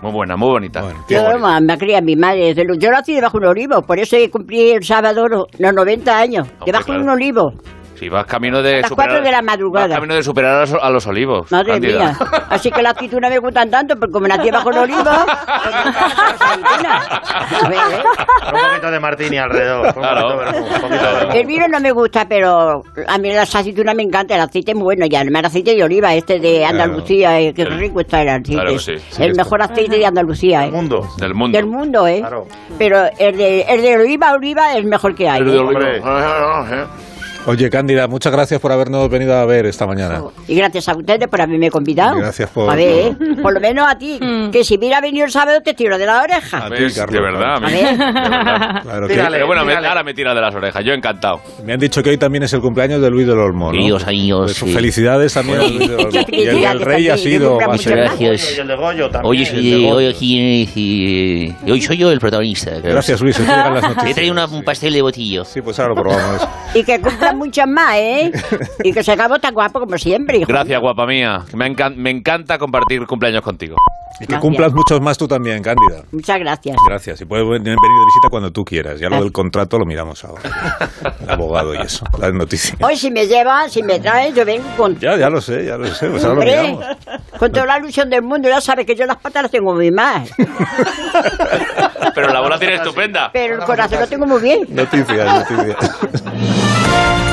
Muy buena, muy bonita. Yo ma- me cría mi madre. desde lo- Yo nací debajo de un olivo, por eso cumplí el sábado lo- los 90 años. debajo claro. de un olivo. Si vas camino de A las superar, cuatro de la madrugada. vas camino de superar a los, a los olivos. Madre Cándida. mía. Así que las aceitunas me gustan tanto, porque como nací bajo el olivo, pues ¿eh? Un poquito de martini alrededor. Un Claro. un poquito de. El vino no me gusta, pero a mí las aceitunas me encanta. El aceite es bueno, y además el aceite de oliva, este de Andalucía, eh, qué rico está el aceite. Claro que sí, sí el que mejor aceite de Andalucía, ¿eh? Mundo. Del mundo. Del mundo, ¿eh? Pero el de, el de oliva, oliva es el mejor que hay. El ¿eh? de olivo. Oye, Cándida, muchas gracias por habernos venido a ver esta mañana. Y gracias a ustedes por haberme convidado. Y gracias por- A ver, ¿eh? por lo menos a ti, [LAUGHS] que si hubiera venido el sábado te tiro de la oreja. ¿Ves? de verdad, a mí. A ver. De verdad. Claro que- Pero bueno, me- ahora me tira de las orejas. Yo encantado. Me han dicho que hoy también es el cumpleaños de Luis del Olmo, ¿no? Amigos, Pues sí. Felicidades también a Luis del Olmo. [LAUGHS] Y el del rey ha sido... muchas a gracias. Y el de Goyo también. Oye, el de sí, Goyo. hoy aquí hoy soy yo el protagonista. creo. Gracias, Luis, hoy te llegan las noticias. He traído una- un pastel de botillo. Sí, pues ahora lo probamos. Y que cumplan muchas más, ¿eh? [LAUGHS] Y que se acabó tan guapo como siempre, hijo. Gracias, guapa mía. Me, encan- me encanta compartir cumpleaños contigo. Y que cumplas muchos más tú también, Cándida. Muchas gracias. Gracias. Y puedes venir de visita cuando tú quieras. Ya lo del contrato lo miramos ahora. El abogado y eso. Las noticias. Hoy si me llevan, si me traen, yo vengo con... Ya, ya lo sé, ya lo sé. Pues ahora lo miramos. con toda la ilusión del mundo, ya sabes que yo las patas las tengo muy mal, [LAUGHS] Pero la bola tiene estupenda. pero el corazón lo tengo muy bien. Noticias, noticias. [LAUGHS]